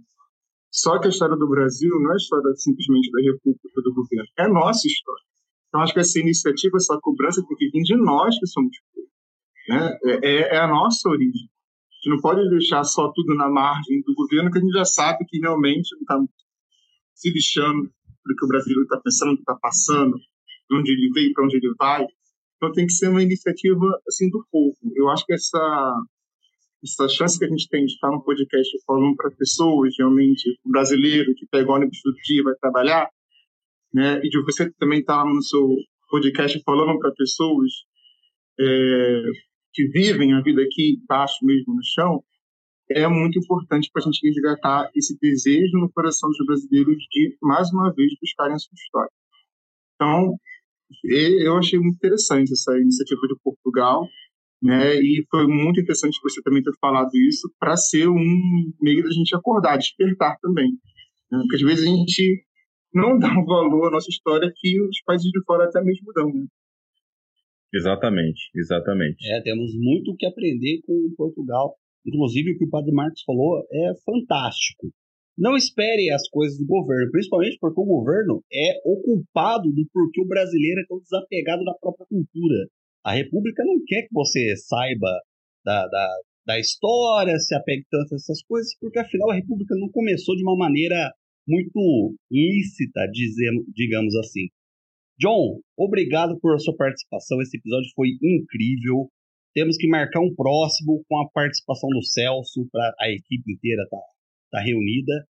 Só que a história do Brasil não é a história simplesmente da República do governo, é nossa história. Então, acho que essa iniciativa, essa cobrança tem que vir de nós que somos povo. Né? É, é, a nossa origem. A gente não pode deixar só tudo na margem do governo, que a gente já sabe que realmente não está se lixando para o que o brasileiro está pensando, está passando, de onde ele veio, para onde ele vai. Então tem que ser uma iniciativa assim do povo. Eu acho que essa essa chance que a gente tem de estar no podcast falando para pessoas, realmente, o brasileiro que pega o ônibus do dia vai trabalhar, né? E de você também estar no seu podcast falando para pessoas é, que vivem a vida aqui embaixo mesmo no chão, é muito importante para a gente resgatar esse desejo no coração dos brasileiros de, mais uma vez, buscarem a sua história. Então, eu achei muito interessante essa iniciativa de Portugal, né? E foi muito interessante você também ter falado isso para ser um meio da gente acordar, despertar também, né? porque às vezes a gente não dá um valor à nossa história que os países de fora até mesmo dão. Né? Exatamente, exatamente. É, temos muito o que aprender com Portugal Inclusive, o que o Padre Marcos falou é fantástico. Não espere as coisas do governo, principalmente porque o governo é o culpado do porquê o brasileiro é tão desapegado da própria cultura. A República não quer que você saiba da, da, da história, se apegue tanto a essas coisas, porque afinal a República não começou de uma maneira muito lícita, digamos assim. John, obrigado por sua participação. Esse episódio foi incrível. Temos que marcar um próximo com a participação do Celso, para a equipe inteira estar tá, tá reunida.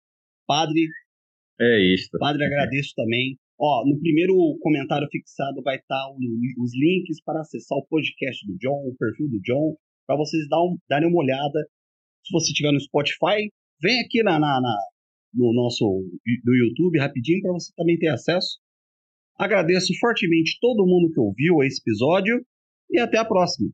Padre. É isso. Padre, agradeço também. Ó, no primeiro comentário fixado vai estar tá os links para acessar o podcast do John, o perfil do John, para vocês dar um, darem uma olhada. Se você estiver no Spotify, vem aqui na, na, na no nosso do YouTube rapidinho para você também ter acesso. Agradeço fortemente todo mundo que ouviu esse episódio e até a próxima.